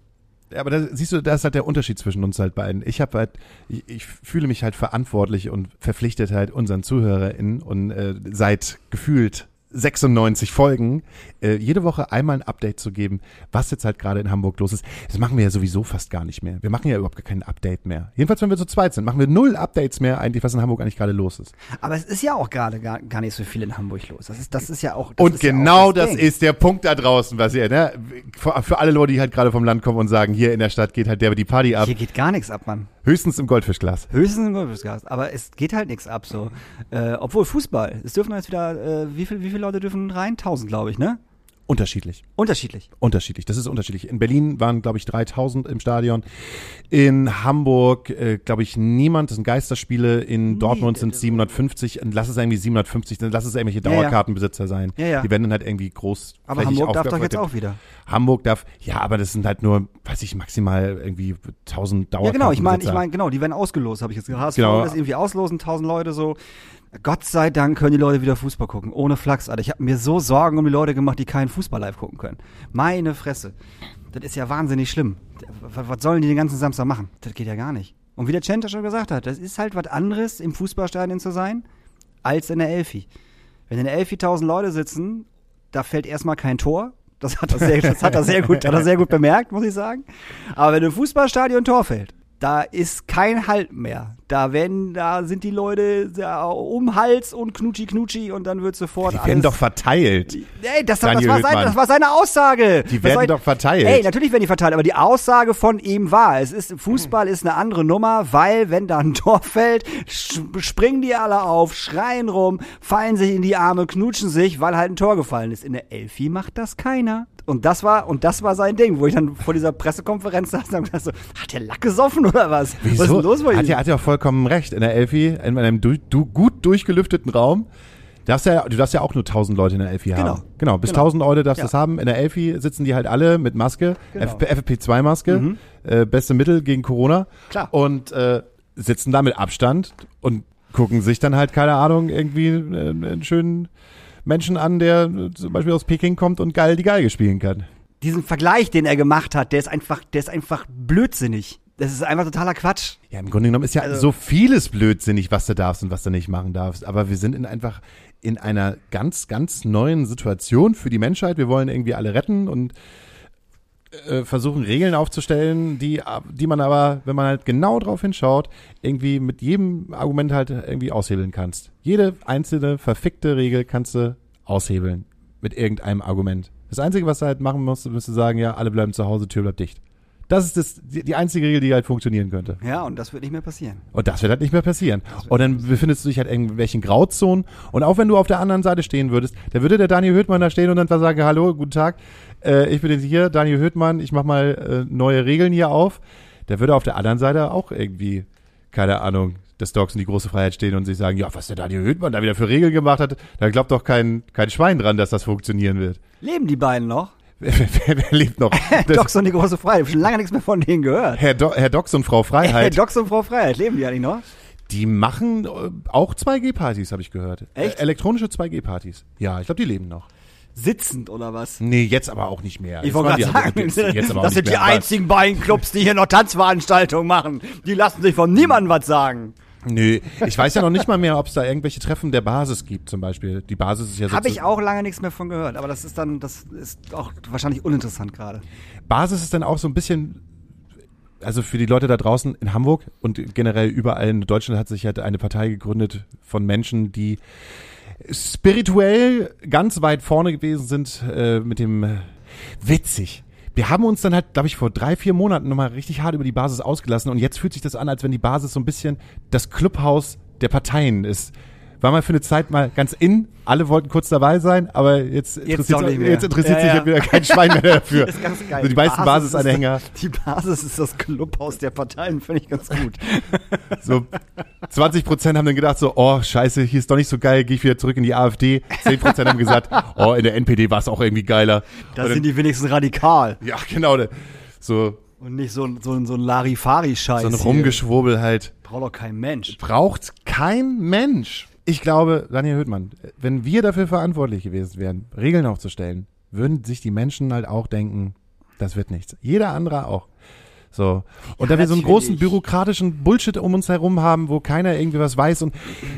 Ja, aber da, siehst du, da ist halt der Unterschied zwischen uns halt beiden. Ich habe halt, ich, ich fühle mich halt verantwortlich und verpflichtet halt unseren ZuhörerInnen und äh, seit gefühlt 96 Folgen äh, jede Woche einmal ein Update zu geben, was jetzt halt gerade in Hamburg los ist. Das machen wir ja sowieso fast gar nicht mehr. Wir machen ja überhaupt gar kein Update mehr. Jedenfalls, wenn wir zu zweit sind, machen wir null Updates mehr eigentlich, was in Hamburg eigentlich gerade los ist. Aber es ist ja auch gerade gar, gar nicht so viel in Hamburg los. Das ist, das ist ja auch. Das Und ist ja genau auch das, Ding. ist der Punkt da draußen, was ihr, ne? Für, für alle Leute, die halt gerade vom Land kommen und sagen, hier in der Stadt geht halt der die Party ab. Hier geht gar nichts ab, Mann. Höchstens im Goldfischglas. Höchstens im Golfgast. Aber es geht halt nichts ab so. Äh, obwohl Fußball. Es dürfen jetzt wieder, äh, wie, viel, wie viele Leute dürfen rein? 1000, glaube ich, ne? Unterschiedlich. Unterschiedlich. Unterschiedlich, das ist unterschiedlich. In Berlin waren, glaube ich, 3000 im Stadion. In Hamburg, äh, glaube ich, niemand. Das sind Geisterspiele. In Dortmund sind es 750. Und lass es irgendwie 750, dann lass es irgendwelche Ja, ja. Dauerkartenbesitzer sein. Ja, ja. Die werden dann halt irgendwie groß. Aber Hamburg darf doch jetzt auch wieder. Hamburg darf, ja, aber das sind halt nur, weiß ich, maximal irgendwie 1000 Ja, Dauerkartenbesitzer. genau. Ich meine, ich meine, genau, die werden ausgelost, habe ich jetzt gehört. HSV Genau. das irgendwie auslosen, 1000 Leute so. Gott sei Dank können die Leute wieder Fußball gucken. Ohne Flachs, Alter. Ich habe mir so Sorgen um die Leute gemacht, die keinen Fußball live gucken können. Meine Fresse. Das ist ja wahnsinnig schlimm. Was, sollen die den ganzen Samstag machen? Das geht ja gar nicht. Und wie der Center schon gesagt hat, das ist halt was anderes, im Fußballstadion zu sein, als in der Elfi. Wenn in der Elfi 1000 Leute sitzen, da fällt erstmal kein Tor. Das hat er sehr, das hat er sehr gut, hat er sehr gut bemerkt, muss ich sagen. Aber wenn im Fußballstadion ein Tor fällt, da ist kein Halt mehr. Da werden, da sind die Leute um Hals und knutschi knutschi und dann wird sofort Die werden doch verteilt. Ey, das, das, war seine, das war seine Aussage. Die werden soll doch verteilt. Ey, natürlich werden die verteilt, aber die Aussage von ihm war, es ist, Fußball ist eine andere Nummer, weil wenn da ein Tor fällt, springen die alle auf, schreien rum, fallen sich in die Arme, knutschen sich, weil halt ein Tor gefallen ist. In der Elfi macht das keiner. Und das war, und das war sein Ding, wo ich dann vor dieser Pressekonferenz saß und dachte so, hat der Lack gesoffen oder was? Was ist denn los bei ihm? Hat ja, hat ja auch vollkommen recht. In der Elfi, in einem du, du, gut durchgelüfteten Raum, darfst ja, du darfst ja auch nur 1000 Leute in der Elfi Genau. haben. Genau, bis Genau. 1000 Leute darfst du Ja. das haben. In der Elfi sitzen die halt alle mit Maske, Genau. FP, FFP2-Maske, äh, beste Mittel gegen Corona. Klar. Und äh, sitzen da mit Abstand und gucken sich dann halt, keine Ahnung, irgendwie äh, einen schönen Menschen an, der zum Beispiel aus Peking kommt und geil die Geige spielen kann. Diesen Vergleich, den er gemacht hat, der ist einfach, der ist einfach blödsinnig. Das ist einfach totaler Quatsch. Ja, im Grunde genommen ist ja Also- so vieles blödsinnig, was du darfst und was du nicht machen darfst. Aber wir sind in einfach in einer ganz, ganz neuen Situation für die Menschheit. Wir wollen irgendwie alle retten und versuchen Regeln aufzustellen, die, die man aber, wenn man halt genau drauf hinschaut, irgendwie mit jedem Argument halt irgendwie aushebeln kannst. Jede einzelne verfickte Regel kannst du aushebeln mit irgendeinem Argument. Das Einzige, was du halt machen musst, müsste sagen, ja, alle bleiben zu Hause, Tür bleibt dicht. Das ist das, die, die einzige Regel, die halt funktionieren könnte. Ja, und das wird nicht mehr passieren. Und das wird halt nicht mehr passieren. Und dann befindest du dich halt in irgendwelchen Grauzonen. Und auch wenn du auf der anderen Seite stehen würdest, dann würde der Daniel Höhtmann da stehen und dann sagen, hallo, guten Tag, äh, ich bin jetzt hier, Daniel Höhtmann, ich mach mal äh, neue Regeln hier auf. Der würde auf der anderen Seite auch irgendwie, keine Ahnung, des Dogs in die große Freiheit stehen und sich sagen, ja, was der Daniel Höhtmann da wieder für Regeln gemacht hat, da glaubt doch kein, kein Schwein dran, dass das funktionieren wird. Leben die beiden noch? Wer, wer, wer lebt noch? Docs und die große Freiheit. Ich hab schon lange nichts mehr von denen gehört. Herr, Do Herr Dox und Frau Freiheit, Docs und Frau Freiheit, leben die eigentlich noch? die machen äh, auch 2G-Partys, habe ich gehört. Echt? Äh, elektronische 2G-Partys. Ja, ich glaube, die leben noch. Sitzend oder was? Nee, jetzt aber auch nicht mehr. Ich Jetzt wollte gerade die- sagen, jetzt auch das sind die mehr. Einzigen beiden Clubs, die hier noch Tanzveranstaltungen machen. Die lassen sich von niemandem was sagen. Nö, ich weiß ja noch nicht mal mehr, ob es da irgendwelche Treffen der Basis gibt, zum Beispiel. Die Basis ist ja Habe ich auch lange nichts mehr von gehört, aber das ist dann, das ist auch wahrscheinlich uninteressant gerade. Basis ist dann auch so ein bisschen, also für die Leute da draußen in Hamburg und generell überall in Deutschland hat sich halt eine Partei gegründet von Menschen, die spirituell ganz weit vorne gewesen sind äh, mit dem äh, witzig. Wir haben uns dann halt, glaube ich, vor drei, vier Monaten nochmal richtig hart über die Basis ausgelassen und jetzt fühlt sich das an, als wenn die Basis so ein bisschen das Clubhaus der Parteien ist. War mal für eine Zeit mal ganz in, alle wollten kurz dabei sein, aber jetzt interessiert, mehr. jetzt interessiert Ja, sich ja. wieder kein Schwein mehr dafür. Ist ganz geil. Also die meisten Basis ist Basisanhänger, das- Die Basis ist das Clubhaus der Parteien, finde ich ganz gut. so 20 Prozent haben dann gedacht so, oh scheiße, hier ist doch nicht so geil, gehe ich wieder zurück in die AfD. 10 Prozent haben gesagt, oh in der NPD war es auch irgendwie geiler. Da sind die wenigstens radikal ja genau, so und nicht so, ein- so, so ein Larifari-Scheiß. so ein. Rumgeschwurbel halt. Braucht doch kein Mensch. Braucht kein Mensch. Ich glaube, Daniel Höhtmann, wenn wir dafür verantwortlich gewesen wären, Regeln aufzustellen, würden sich die Menschen halt auch denken, das wird nichts. Jeder andere auch. So. Und da wir so einen großen bürokratischen Bullshit um uns herum haben, wo keiner irgendwie was weiß und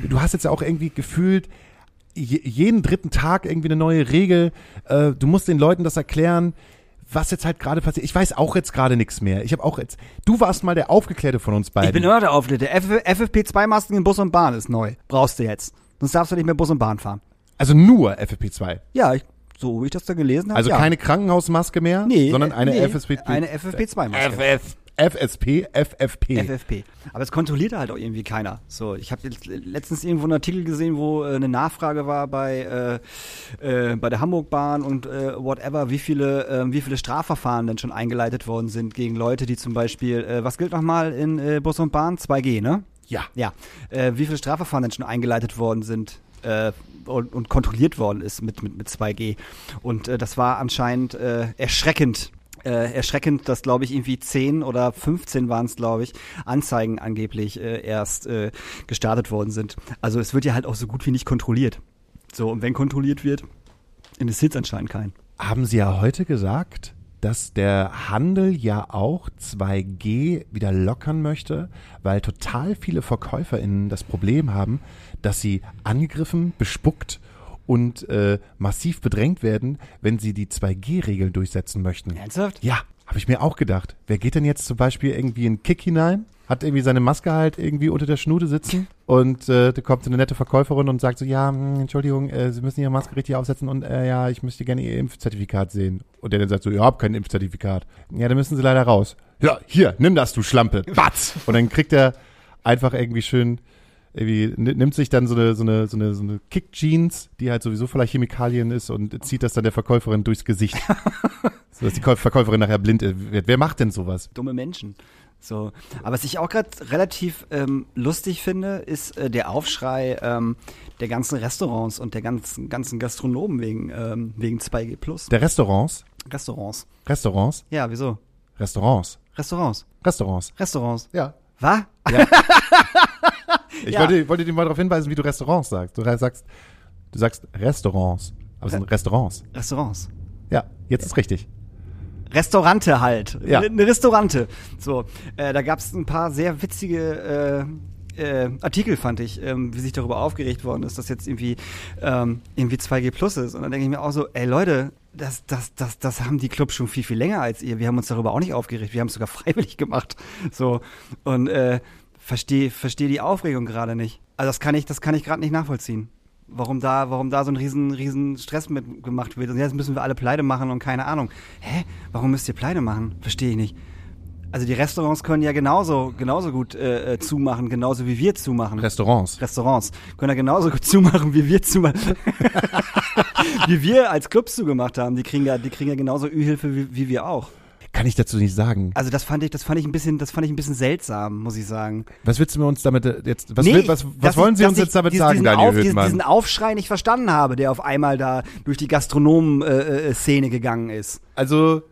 du hast jetzt ja auch irgendwie gefühlt, je, jeden dritten Tag irgendwie eine neue Regel. Äh, du musst den Leuten das erklären, was jetzt halt gerade passiert. Ich weiß auch jetzt gerade nichts mehr. Ich habe auch jetzt. Du warst mal der Aufgeklärte von uns beiden. Ich bin immer der. Der FFP2-Masken in Bus und Bahn ist neu. Brauchst du jetzt. Sonst darfst du nicht mehr Bus und Bahn fahren. also nur FFP2. Ja, ich, so wie ich das da gelesen habe. Also ja. keine Krankenhausmaske mehr, nee, sondern eine nee, FSP. Eine FFP2-Maske. FF, FSP, FFP. FFP. Aber es kontrolliert halt auch irgendwie keiner. So, ich habe jetzt letztens irgendwo einen Artikel gesehen, wo äh, eine Nachfrage war bei äh, äh, bei der Hamburgbahn und äh, whatever, wie viele äh, wie viele Strafverfahren denn schon eingeleitet worden sind gegen Leute, die zum Beispiel äh, was gilt nochmal in äh, Bus und Bahn 2G, ne? ja. Ja, äh, wie viele Strafverfahren denn schon eingeleitet worden sind und, und kontrolliert worden ist mit, mit, mit 2G. Und äh, das war anscheinend äh, erschreckend. Äh, erschreckend, dass, glaube ich, irgendwie 10 oder 15 waren es, glaube ich, Anzeigen angeblich äh, erst äh, gestartet worden sind. Also es wird ja halt auch so gut wie nicht kontrolliert. So, und wenn kontrolliert wird, interessiert es anscheinend keinen. Haben Sie ja heute gesagt, dass der Handel ja auch 2G wieder lockern möchte, weil total viele VerkäuferInnen das Problem haben, dass sie angegriffen, bespuckt und äh, massiv bedrängt werden, wenn sie die 2G-Regeln durchsetzen möchten. Ernsthaft? Ja, habe ich mir auch gedacht. Wer geht denn jetzt zum Beispiel irgendwie in Kick hinein, hat irgendwie seine Maske halt irgendwie unter der Schnute sitzen und äh, da kommt so eine nette Verkäuferin und sagt so, ja, hm, Entschuldigung, äh, Sie müssen Ihre Maske richtig aufsetzen und äh, ja, ich möchte gerne Ihr Impfzertifikat sehen. Und der dann sagt so, ja, hab kein Impfzertifikat. Ja, dann müssen Sie leider raus. Ja, hier, nimm das, du Schlampe. Batz! Und dann kriegt er einfach irgendwie schön irgendwie ni- nimmt sich dann so eine so eine so eine so eine Kick-Jeans, die halt sowieso voller Chemikalien ist und zieht das dann der Verkäuferin durchs Gesicht, so dass die Käuf- Verkäuferin nachher blind wird. Wer macht denn sowas? dumme Menschen. So. Aber was ich auch gerade relativ ähm, lustig finde, ist äh, der Aufschrei ähm, der ganzen Restaurants und der ganzen, ganzen Gastronomen wegen, ähm, wegen 2G Plus. Der Restaurants, Restaurants. Restaurants, Ja, wieso? Restaurants, Restaurants. Restaurants. Restaurants. Ja. Was? Ich Ja. wollte, wollte dir mal darauf hinweisen, wie du Restaurants sagst. Du sagst, du sagst Restaurants, aber es sind Restaurants. Restaurants. Ja, jetzt ist richtig. Restaurante halt. Ja. Eine Restaurante. So, äh, da gab es ein paar sehr witzige äh, Artikel fand ich, ähm, wie sich darüber aufgeregt worden ist, dass jetzt irgendwie ähm, irgendwie 2G Plus ist. Und dann denke ich mir auch so, ey Leute, das, das, das, das haben die Clubs schon viel, viel länger als ihr. Wir haben uns darüber auch nicht aufgeregt. Wir haben es sogar freiwillig gemacht. So. Und äh, verstehe versteh die Aufregung gerade nicht. Also das kann ich, das kann ich gerade nicht nachvollziehen. Warum da, warum da so ein riesen, riesen Stress mit gemacht wird. Und jetzt müssen wir alle pleite machen und keine Ahnung. Hä? Warum müsst ihr pleite machen? Verstehe ich nicht. Also die Restaurants können ja genauso, genauso gut äh, äh, zumachen, genauso wie wir zumachen. Restaurants. Restaurants können ja genauso gut zumachen, wie wir zumachen. wie wir als Clubs zugemacht haben. Die kriegen ja, die kriegen ja genauso Ü-Hilfe wie, wie wir auch. Kann ich dazu nicht sagen. Also das fand ich, das fand ich ein bisschen, das fand ich ein bisschen seltsam, muss ich sagen. Was willst du mir uns damit äh, jetzt, was, Nee, will, was, was wollen ich- Sie uns jetzt damit diesen- sagen, diesen Daniel Auf, diesen, Höhtmann? diesen Aufschrei nicht verstanden habe, der auf einmal da durch die Gastronomen-Szene gegangen ist. Also,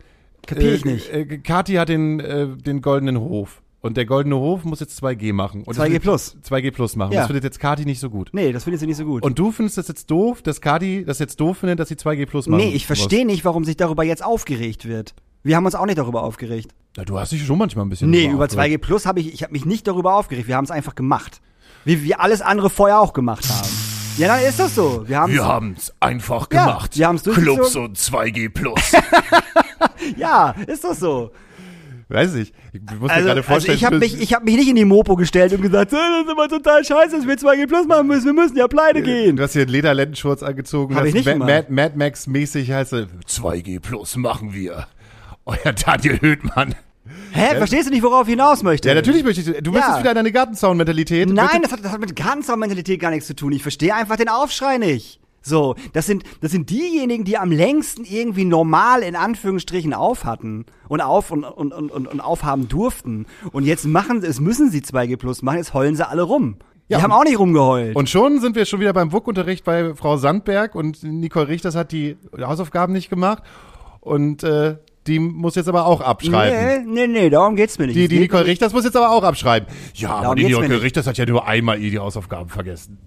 Kapier ich nicht. Äh, Kati hat den, äh, den goldenen Hof. Und der goldene Hof muss jetzt 2G machen. Und das 2G wird- plus. 2G plus machen. Ja. Das findet jetzt Kati nicht so gut. Nee, das findet sie nicht so gut. Und du findest das jetzt doof, dass Kati das jetzt doof findet, dass sie 2G plus machen nee, ich verstehe nicht, warum sich darüber jetzt aufgeregt wird. Wir haben uns auch nicht darüber aufgeregt. Ja, du hast dich schon manchmal ein bisschen Nee, über aufgeregt. 2G Plus habe ich, ich habe mich nicht darüber aufgeregt. Wir haben es einfach gemacht. Wie wir alles andere vorher auch gemacht haben. Ja, dann ist das so. Wir haben Wir haben's einfach Ja, gemacht. wir haben's durchgezogen. Clubs und 2G Plus. ja, ist das so. Weiß ich. Ich muss mir Also, gerade also vorstellen. ich habe mich, ich habe mich nicht in die Mopo gestellt und gesagt, "Äh, das ist immer total scheiße, dass wir 2G Plus machen müssen. Wir müssen ja pleite gehen. Du hast hier einen Lederlendenschurz angezogen. Hab hast ich nicht Ma gemacht. Mad, Mad Max mäßig heißt es. 2G Plus machen wir. Euer Daniel Höhtmann. Hä, verstehst du nicht, worauf ich hinaus möchte? Ja, natürlich möchte ich. Du möchtest wieder in deine Gartenzaun-Mentalität. Nein, das hat, das hat mit Gartenzaun-Mentalität gar nichts zu tun. Ich verstehe einfach den Aufschrei nicht. So, das sind, das sind diejenigen, die am längsten irgendwie normal in Anführungsstrichen auf hatten und auf und, und, und, und, aufhaben durften. Und jetzt machen, es müssen sie 2G Plus machen, jetzt heulen sie alle rum. Die Ja, haben und- auch nicht rumgeheult. Und schon sind wir schon wieder beim WUK-Unterricht bei Frau Sandberg und Nicole Richters hat die Hausaufgaben nicht gemacht und äh, die muss jetzt aber auch abschreiben. nee, nee, nee, darum geht's mir nicht. Die, die Nicole Richters muss jetzt aber auch abschreiben. Ja, aber Darum die geht's mir Nicole. Richters hat ja nur einmal die Hausaufgaben vergessen.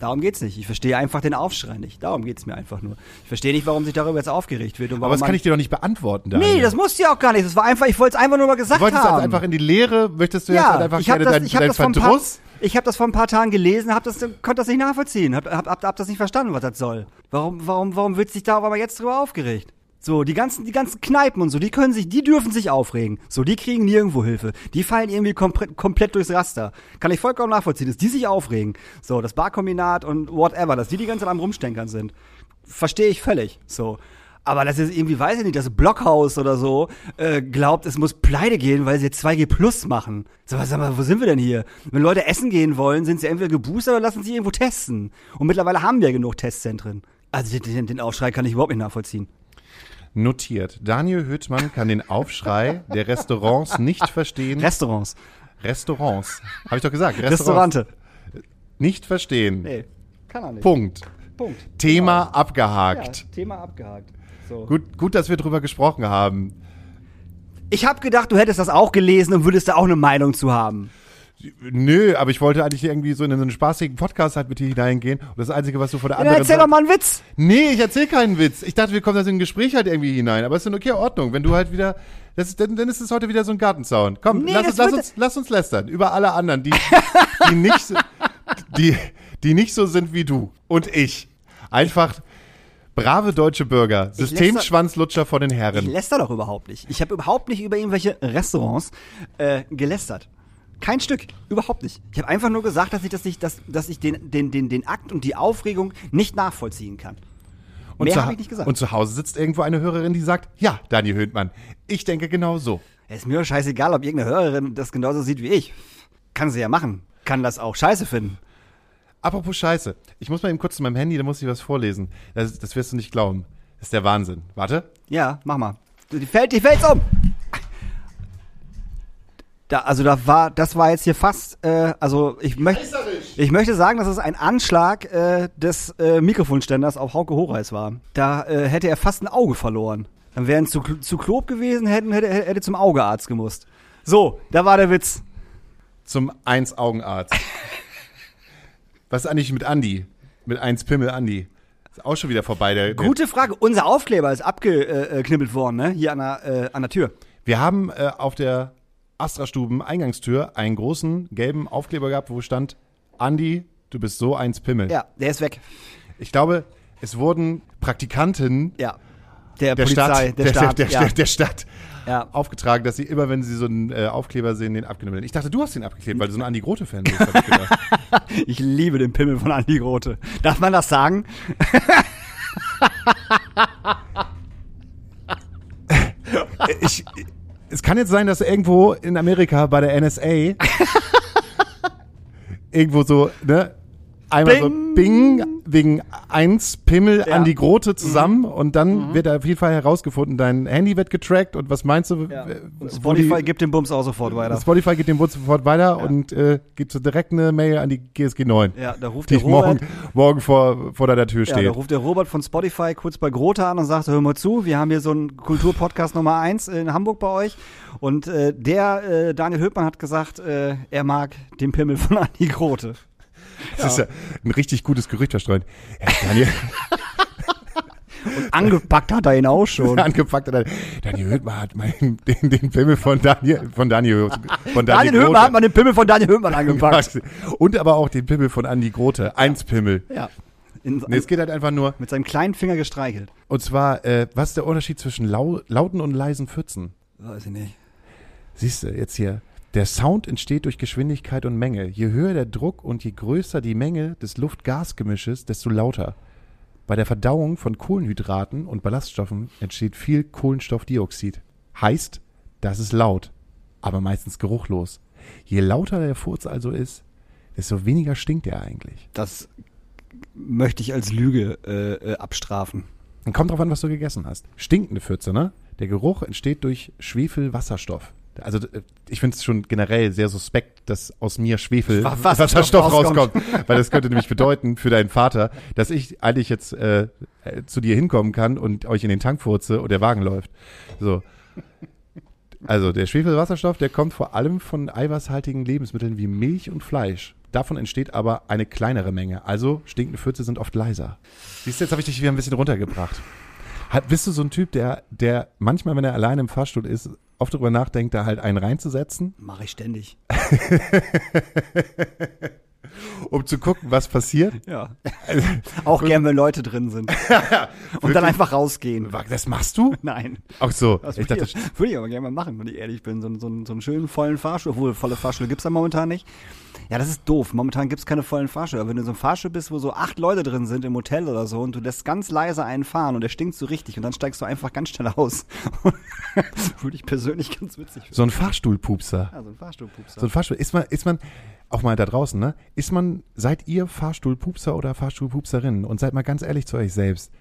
Darum geht's nicht. Ich verstehe einfach den Aufschrei nicht. Darum geht's mir einfach nur. Ich verstehe nicht, warum sich darüber jetzt aufgeregt wird. Aber das kann ich dir doch nicht beantworten, Daniel. Nee, das musste ja auch gar nicht. Das war einfach, ich wollte es einfach nur mal gesagt Du wolltest haben. jetzt einfach in die Lehre, möchtest du jetzt ja, halt einfach ich gerne das, dein, ich hab das vor ein paar, Verdruss? ich habe das vor ein paar Tagen gelesen, hab das, konnte das nicht nachvollziehen, hab, hab, hab, hab das nicht verstanden, was das soll. Warum, warum, warum wird sich da aber jetzt drüber aufgeregt? So, die ganzen, die ganzen Kneipen und so, die können sich, die dürfen sich aufregen. So, die kriegen nirgendwo Hilfe. Die fallen irgendwie komplett, komplett durchs Raster. Kann ich vollkommen nachvollziehen, dass die sich aufregen. So, das Barkombinat und whatever, dass die die ganze Zeit am Rumstänkern sind. Verstehe ich völlig. So. Aber das ist irgendwie, weiß ich nicht, das Blockhaus oder so äh, glaubt, es muss pleite gehen, weil sie jetzt 2G Plus machen. So, sag mal, wo sind wir denn hier? Wenn Leute essen gehen wollen, sind sie entweder geboostert oder lassen sie irgendwo testen. Und mittlerweile haben wir genug Testzentren. Also den, den, den Aufschrei kann ich überhaupt nicht nachvollziehen. Notiert. Daniel Höhtmann kann den Aufschrei der Restaurants nicht verstehen. Restaurants. Restaurants. Habe ich doch gesagt. Restaurants. Restaurante. Nicht verstehen. Nee, kann er nicht. Punkt. Punkt. Thema Ja, abgehakt. Thema abgehakt. So. Gut, gut, dass wir drüber gesprochen haben. Ich habe gedacht, du hättest das auch gelesen und würdest da auch eine Meinung zu haben. Nö, aber ich wollte eigentlich irgendwie so in einen spaßigen Podcast halt mit dir hineingehen. Und das Einzige, was du von der Ja, anderen erzähl doch mal einen Witz. Nee, ich erzähl keinen Witz. Ich dachte, wir kommen da so in ein Gespräch halt irgendwie hinein. Aber es ist in okay Ordnung. Wenn du halt wieder. Das ist, dann, dann ist es heute wieder so ein Gartenzaun. Komm, Nee, lass, uns, lass, uns, lass uns lästern. Über alle anderen, die, die, nicht, so- die, die nicht so sind wie du und ich. Einfach brave deutsche Bürger. Systemschwanzlutscher vor den Ich Herren. läster doch überhaupt nicht. Ich habe überhaupt nicht über irgendwelche Restaurants äh, gelästert. Kein Stück, überhaupt nicht. Ich habe einfach nur gesagt, dass ich das nicht, dass, dass ich den, den, den, den Akt und die Aufregung nicht nachvollziehen kann. Und Mehr zu, habe ich nicht gesagt. und zu Hause sitzt irgendwo eine Hörerin, die sagt, ja, Daniel Höhtmann, ich denke genau so. Es ist mir scheißegal, ob irgendeine Hörerin das genauso sieht wie ich. Kann sie ja machen. Kann das auch scheiße finden. Apropos Scheiße. Ich muss mal eben kurz zu meinem Handy, da muss ich was vorlesen. Das, das wirst du nicht glauben. Das ist der Wahnsinn. Warte. Ja, mach mal. Die fällt, die fällt's um. Da, also da war, das war jetzt hier fast, äh, also ich möchte, ich möchte sagen, dass es ein Anschlag äh, des äh, Mikrofonständers auf Hauke Horeis war. Da äh, hätte er fast ein Auge verloren. Dann wären zu, zu Klob gewesen, hätten, hätte, hätte zum Augearzt gemusst. So, da war der Witz. Zum Eins-Augenarzt. Was ist eigentlich mit Andi? Mit Eins Pimmel Andi. Ist auch schon wieder vorbei. Der, der, Gute Frage. Unser Aufkleber ist abgeknibbelt worden, ne? Hier an der, äh, an der Tür. Wir haben äh, auf der Astra-Stuben Eingangstür einen großen gelben Aufkleber gehabt, wo stand, Andi, du bist so eins Pimmel. Ja, der ist weg. Ich glaube, es wurden Praktikanten Ja. Der, der Polizei, Stadt, der, Staat, der, ja. der, der Stadt ja. aufgetragen, dass sie immer, wenn sie so einen äh, Aufkleber sehen, den abgenommen werden. Ich dachte, du hast den abgeklebt, weil du so ein Andi Grote-Fan bist. ich. Ich liebe den Pimmel von Andi Grote. Darf man das sagen? ich, es kann jetzt sein, dass irgendwo in Amerika bei der NSA irgendwo so, ne, einmal so Bing wegen eins Pimmel Ja. an die Grote zusammen und dann wird auf jeden Fall herausgefunden, dein Handy wird getrackt und was meinst du? Ja. Und Spotify die- gibt den Bums auch sofort weiter. Spotify geht dem Bund sofort weiter und äh, gibt so direkt eine Mail an die GSG 9, Ja, da ruft die der morgen, Robert, morgen vor, vor deiner Tür ja, da ruft der Robert von Spotify kurz bei Grote an und sagt, hör mal zu, wir haben hier so einen Kulturpodcast Nummer eins in Hamburg bei euch. Und äh, der äh, Daniel Höppmann hat gesagt, äh, er mag den Pimmel von Andi Grote. Das ist ja ein richtig gutes Gerücht verstreut. Ja, Daniel, Angepackt hat er ihn auch schon. angepackt hat er, Daniel Höhtmann hat meinen, den, den Pimmel von Daniel, von Daniel, von Daniel Daniel Höppmann hat mal den Pimmel von Daniel Höppmann angepackt. Und aber auch den Pimmel von Andi Grote. Eins Pimmel. ja. In, Nee, es geht halt einfach nur, mit seinem kleinen Finger gestreichelt. und zwar, äh, was ist der Unterschied zwischen lau lauten und leisen Pfützen? Weiß ich nicht. Siehst du, jetzt hier. Der Sound entsteht durch Geschwindigkeit und Menge. Je höher der Druck und je größer die Menge des Luft-Gas-Gemisches, desto lauter. Bei der Verdauung von Kohlenhydraten und Ballaststoffen entsteht viel Kohlenstoffdioxid. Heißt, das ist laut, aber meistens geruchlos. Je lauter der Furz also ist, desto weniger stinkt er eigentlich. Das möchte ich als Lüge äh, äh, abstrafen. Dann kommt drauf an, was du gegessen hast. Stinkende Pfütze, ne? Der Geruch entsteht durch Schwefelwasserstoff. Also äh, ich finde es schon generell sehr suspekt, dass aus mir Schwefel Wa- Wasserstoff rauskommt. rauskommt. Weil das könnte nämlich bedeuten für deinen Vater, dass ich eigentlich jetzt äh, äh, zu dir hinkommen kann und euch in den Tank furze und der Wagen läuft. So. Also der Schwefelwasserstoff, der kommt vor allem von eiweißhaltigen Lebensmitteln wie Milch und Fleisch. Davon entsteht aber eine kleinere Menge. Also stinkende Pfütze sind oft leiser. Siehst du, jetzt habe ich dich wieder ein bisschen runtergebracht. Hat, bist du so ein Typ, der, der manchmal, wenn er alleine im Fahrstuhl ist, oft darüber nachdenkt, da halt einen reinzusetzen, Mache ich ständig. um zu gucken, was passiert? Ja. auch gern, wenn Leute drin sind. Und dann einfach rausgehen. Das machst du? Nein. Ach so, Das ich würde dachte, ich, würde ich aber gerne mal machen, wenn ich ehrlich bin. So, einen- so, so einen schönen vollen Fahrstuhl. Obwohl, volle Fahrstühle gibt's da momentan nicht. Ja, das ist doof. Momentan gibt's keine vollen Fahrstühle. Aber wenn du in so einem Fahrstuhl bist, wo so acht Leute drin sind im Hotel oder so und du lässt ganz leise einen fahren und der stinkt so richtig und dann steigst du einfach ganz schnell aus. würde ich persönlich ganz witzig finden. so ein Fahrstuhlpupser. Ja, so ein Fahrstuhlpupser. So ein Fahrstuhl. Ist man, ist man, auch mal da draußen, ne? Ist man, seid ihr Fahrstuhlpupser oder Fahrstuhlpupserinnen? Und seid mal ganz ehrlich zu euch selbst.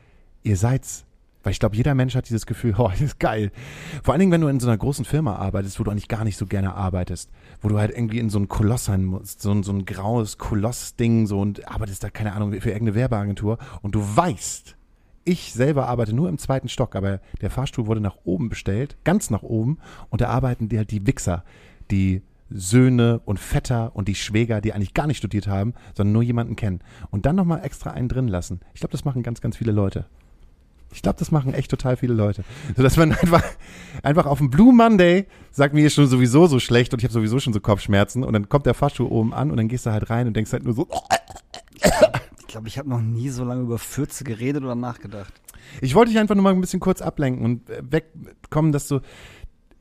Ihr seid's. Weil ich glaube, jeder Mensch hat dieses Gefühl, oh, das ist geil. Vor allen Dingen, wenn du in so einer großen Firma arbeitest, wo du eigentlich gar nicht so gerne arbeitest. Wo du halt irgendwie in so ein Koloss sein musst. So ein, so ein graues Koloss-Ding, so und arbeitest da, keine Ahnung, für irgendeine Werbeagentur. Und du weißt, ich selber arbeite nur im zweiten Stock, aber der Fahrstuhl wurde nach oben bestellt, ganz nach oben, und da arbeiten die halt die Wichser, die Söhne und Vetter und die Schwäger, die eigentlich gar nicht studiert haben, sondern nur jemanden kennen. Und dann nochmal extra einen drin lassen. Ich glaube, das machen ganz, ganz viele Leute. Ich glaube, das machen echt total viele Leute. So dass man einfach, einfach auf dem Blue Monday sagt mir ist schon sowieso so schlecht und ich habe sowieso schon so Kopfschmerzen und dann kommt der Fahrstuhl oben an und dann gehst du halt rein und denkst halt nur so, Ich glaube, ich habe noch nie so lange über Fürze geredet oder nachgedacht. Ich wollte dich einfach nur mal ein bisschen kurz ablenken und äh, wegkommen, dass du.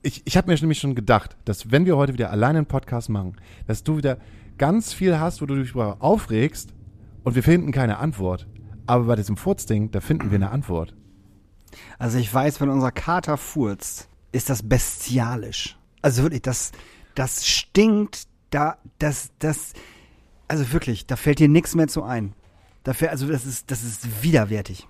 Ich, ich habe mir nämlich schon gedacht, dass wenn wir heute wieder alleine einen Podcast machen, dass du wieder ganz viel hast, wo du dich aufregst und wir finden keine Antwort. Aber bei diesem Furzding, da finden wir eine Antwort. Also ich weiß, wenn unser Kater furzt, ist das bestialisch. Also wirklich, das, das stinkt, da, das, das, also wirklich, da fällt dir nichts mehr zu ein. Da fällt, also das ist, das ist widerwärtig.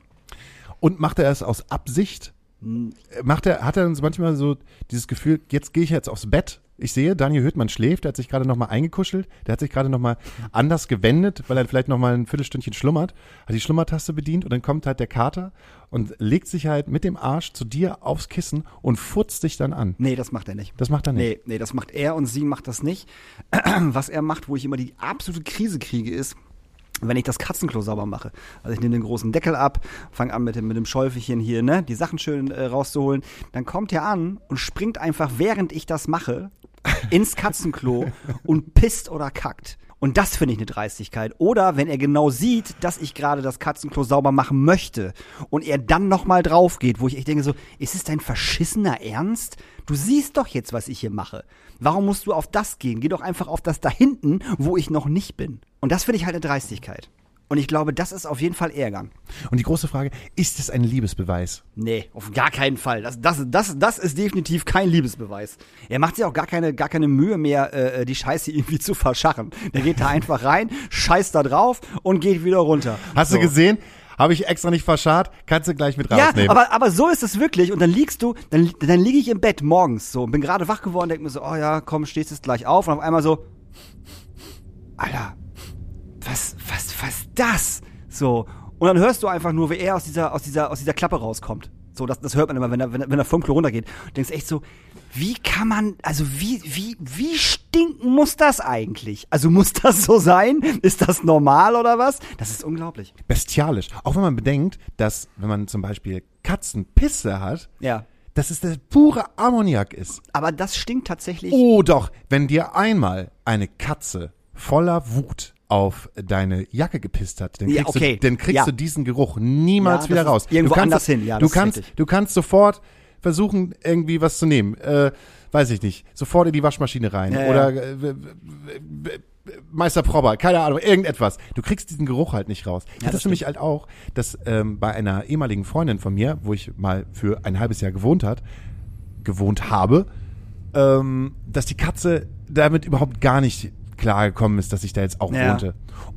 Und macht er es aus Absicht? Macht er, hat er uns manchmal so dieses Gefühl, jetzt gehe ich jetzt aufs Bett. Ich sehe, Daniel Höhtmann schläft, der hat sich gerade nochmal eingekuschelt, der hat sich gerade nochmal anders gewendet, weil er vielleicht nochmal ein Viertelstündchen schlummert, hat die Schlummertaste bedient und dann kommt halt der Kater und legt sich halt mit dem Arsch zu dir aufs Kissen und furzt dich dann an. Nee, das macht er nicht. Das macht er nicht. Nee, nee, das macht er und sie macht das nicht. Was er macht, wo ich immer die absolute Krise kriege, ist, wenn ich das Katzenklo sauber mache. Also ich nehme den großen Deckel ab, fange an mit dem, mit dem Schäufelchen hier, ne, die Sachen schön äh, rauszuholen. Dann kommt er an und springt einfach, während ich das mache, ins Katzenklo und pisst oder kackt. Und das finde ich eine Dreistigkeit. Oder wenn er genau sieht, dass ich gerade das Katzenklo sauber machen möchte und er dann nochmal drauf geht, wo ich echt denke so, ist es dein verschissener Ernst? Du siehst doch jetzt, was ich hier mache. Warum musst du auf das gehen? Geh doch einfach auf das da hinten, wo ich noch nicht bin. Und das finde ich halt eine Dreistigkeit. Und ich glaube, das ist auf jeden Fall Ärgern. Und die große Frage, ist es ein Liebesbeweis? Nee, auf gar keinen Fall. Das, das, das, das ist definitiv kein Liebesbeweis. Er macht sich auch gar keine, gar keine Mühe mehr, äh, die Scheiße irgendwie zu verscharren. Der geht da einfach rein, scheißt da drauf und geht wieder runter. Hast So. du gesehen? Habe ich extra nicht verscharrt, kannst du gleich mit Ja, rausnehmen. aber, aber so ist es wirklich. Und dann liegst du, dann, dann liege ich im Bett morgens so und bin gerade wach geworden, denk mir so, oh ja, komm, stehst jetzt gleich auf. Und auf einmal so, Alter, was, was, was das? So. Und dann hörst du einfach nur, wie er aus dieser, aus dieser, aus dieser Klappe rauskommt. So, das, das hört man immer, wenn er, wenn er, wenn er vom Klo runtergeht. Du denkst echt so, wie kann man, also wie, wie, wie stinken muss das eigentlich? Also muss das so sein? Ist das normal oder was? Das ist unglaublich. Bestialisch. Auch wenn man bedenkt, dass, wenn man zum Beispiel Katzenpisse hat, Ja. dass es der pure Ammoniak ist. Aber das stinkt tatsächlich. Oh doch, wenn dir einmal eine Katze voller Wut auf deine Jacke gepisst hat, dann Ja, kriegst, okay. du, dann kriegst Ja. du diesen Geruch niemals Ja, wieder raus. ist irgendwo du kannst, anders hin, ja, du ist kannst, du kannst sofort versuchen, irgendwie was zu nehmen. Äh, weiß ich nicht. Sofort in die Waschmaschine rein. Ja, ja. Oder äh, Meister Probber, keine Ahnung, irgendetwas. Du kriegst diesen Geruch halt nicht raus. Ich hatte das es für mich halt auch, dass ähm, bei einer ehemaligen Freundin von mir, wo ich mal für ein halbes Jahr gewohnt hat, gewohnt habe, ähm, dass die Katze damit überhaupt gar nicht klargekommen ist, dass ich da jetzt auch Ja. wohnte.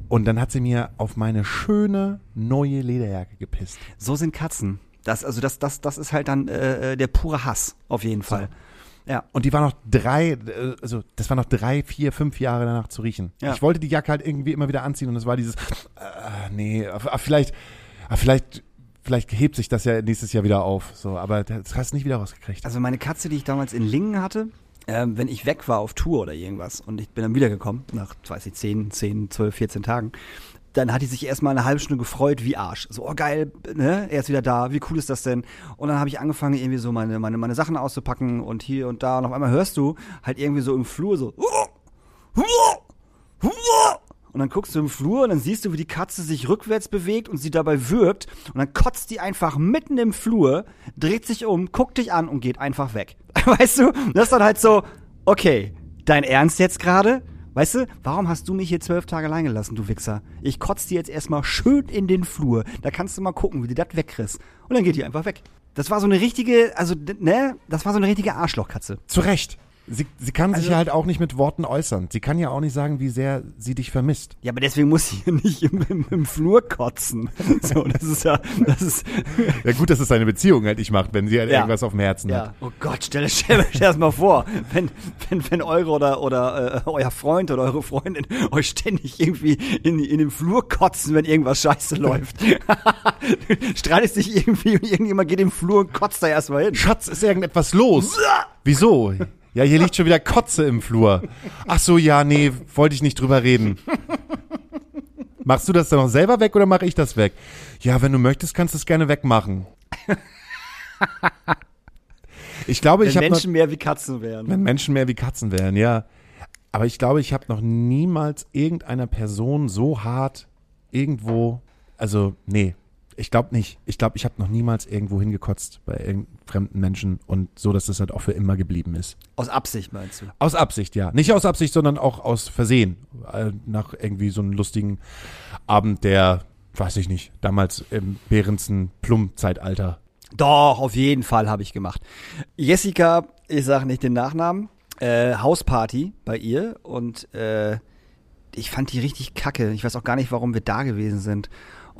Und dann hat sie mir auf meine schöne neue Lederjacke gepisst. So sind Katzen. Das, also das, das, das ist halt dann äh, äh, der pure Hass, auf jeden Fall. Ja. Und die war noch drei, äh, also das war noch drei, vier, fünf Jahre danach zu riechen. Ja. Ich wollte die Jacke halt irgendwie immer wieder anziehen und es war dieses, äh, nee, vielleicht, vielleicht, vielleicht hebt sich das ja nächstes Jahr wieder auf. So, aber das hast du nicht wieder rausgekriegt. Also meine Katze, die ich damals in Lingen hatte, ähm, wenn ich weg war auf Tour oder irgendwas und ich bin dann wiedergekommen, nach, weiß ich, 10, 10, 12, 14 Tagen, dann hat die sich erstmal eine halbe Stunde gefreut wie Arsch. So, oh geil, ne? er ist wieder da, wie cool ist das denn? Und dann habe ich angefangen, irgendwie so meine, meine, meine Sachen auszupacken und hier und da. Und auf einmal hörst du halt irgendwie so im Flur so. Und dann guckst du im Flur und dann siehst du, wie die Katze sich rückwärts bewegt und sie dabei wirbt. Und dann kotzt die einfach mitten im Flur, dreht sich um, guckt dich an und geht einfach weg. Weißt du? Das ist dann halt so, okay, dein Ernst jetzt gerade? Weißt du, warum hast du mich hier zwölf Tage allein gelassen, du Wichser? Ich kotz dir jetzt erstmal schön in den Flur. Da kannst du mal gucken, wie du das wegkriegst. Und dann geht die einfach weg. Das war so eine richtige, also, ne? Das war so eine richtige Arschlochkatze. Zu Recht. Sie, sie kann sich Also- ja halt auch nicht mit Worten äußern. Sie kann ja auch nicht sagen, wie sehr sie dich vermisst. Ja, aber deswegen muss sie hier nicht im, im, im Flur kotzen. So, das ist ja, das ist, Ja gut, dass es eine Beziehung halt nicht macht, wenn sie halt Ja. irgendwas auf dem Herzen hat. Ja. Oh Gott, stell stell das mal vor, wenn, wenn, wenn eure oder, oder äh, euer Freund oder eure Freundin euch ständig irgendwie in, in den Flur kotzen, wenn irgendwas scheiße läuft. du streitest dich irgendwie und irgendjemand geht im Flur und kotzt da erstmal hin. Schatz, ist irgendetwas los? Wieso? Ja, hier liegt schon wieder Kotze im Flur. Ach so, ja, nee, wollte ich nicht drüber reden. Machst du das dann noch selber weg oder mache ich das weg? Ja, wenn du möchtest, kannst du es gerne wegmachen. Ich glaube, ich Wenn habe noch, Menschen mehr wie Katzen wären. wenn Menschen mehr wie Katzen wären, ja. Aber ich glaube, ich habe noch niemals irgendeiner Person so hart irgendwo, also nee, ich glaube nicht. Ich glaube, ich habe noch niemals irgendwo hingekotzt bei fremden Menschen und so, dass das halt auch für immer geblieben ist. Aus Absicht meinst du? Aus Absicht, ja. Nicht aus Absicht, sondern auch aus Versehen. Äh, Nach irgendwie so einem lustigen Abend der, weiß ich nicht, damals im Behrensen Plum-Zeitalter. Doch, auf jeden Fall habe ich gemacht. Jessica, ich sage nicht den Nachnamen, äh, Hausparty bei ihr und äh, ich fand die richtig kacke. Ich weiß auch gar nicht, warum wir da gewesen sind.